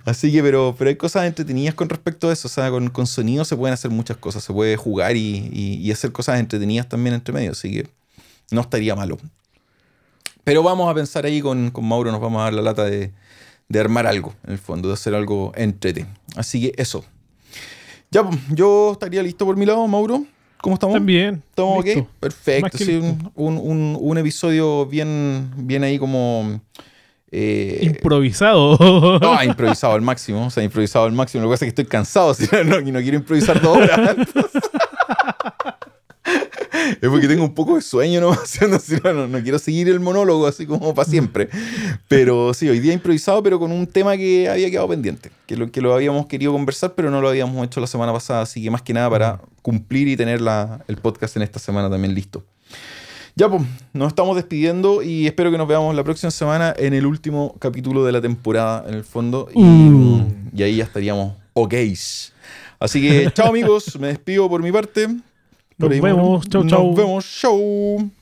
Así que, pero, pero hay cosas entretenidas con respecto a eso. O sea, con, con sonido se pueden hacer muchas cosas. Se puede jugar y, y- y hacer cosas entretenidas también entre medio. Así que no estaría malo. Pero vamos a pensar ahí con, con Mauro, nos vamos a dar la lata de, de armar algo, en el fondo, de hacer algo entrete. Así que eso. Ya, pues, yo estaría listo por mi lado, Mauro. ¿Cómo estamos? También. ¿Estamos listo. ok? Perfecto. Sí, un, un- un- episodio bien, bien ahí como... eh, Improvisado. no, *laughs* improvisado al máximo. O sea, improvisado al máximo. Lo que pasa es que estoy cansado *laughs* así, no, y no quiero improvisar dos horas. *laughs* es porque tengo un poco de sueño, ¿no? *laughs* No, no, quiero seguir el monólogo así como para siempre. Pero sí, hoy día improvisado, pero con un tema que había quedado pendiente. Que lo, que lo habíamos querido conversar, pero no lo habíamos hecho la semana pasada. Así que más que nada para cumplir y tener la- el podcast en esta semana también listo. Ya, pues, nos estamos despidiendo y espero que nos veamos la próxima semana en el último capítulo de la temporada, en el fondo. Y, Uh. y ahí ya estaríamos ok. Así que, chao amigos, me despido por mi parte. Nos vemos. Chau, chau. Nos vemos. Chau.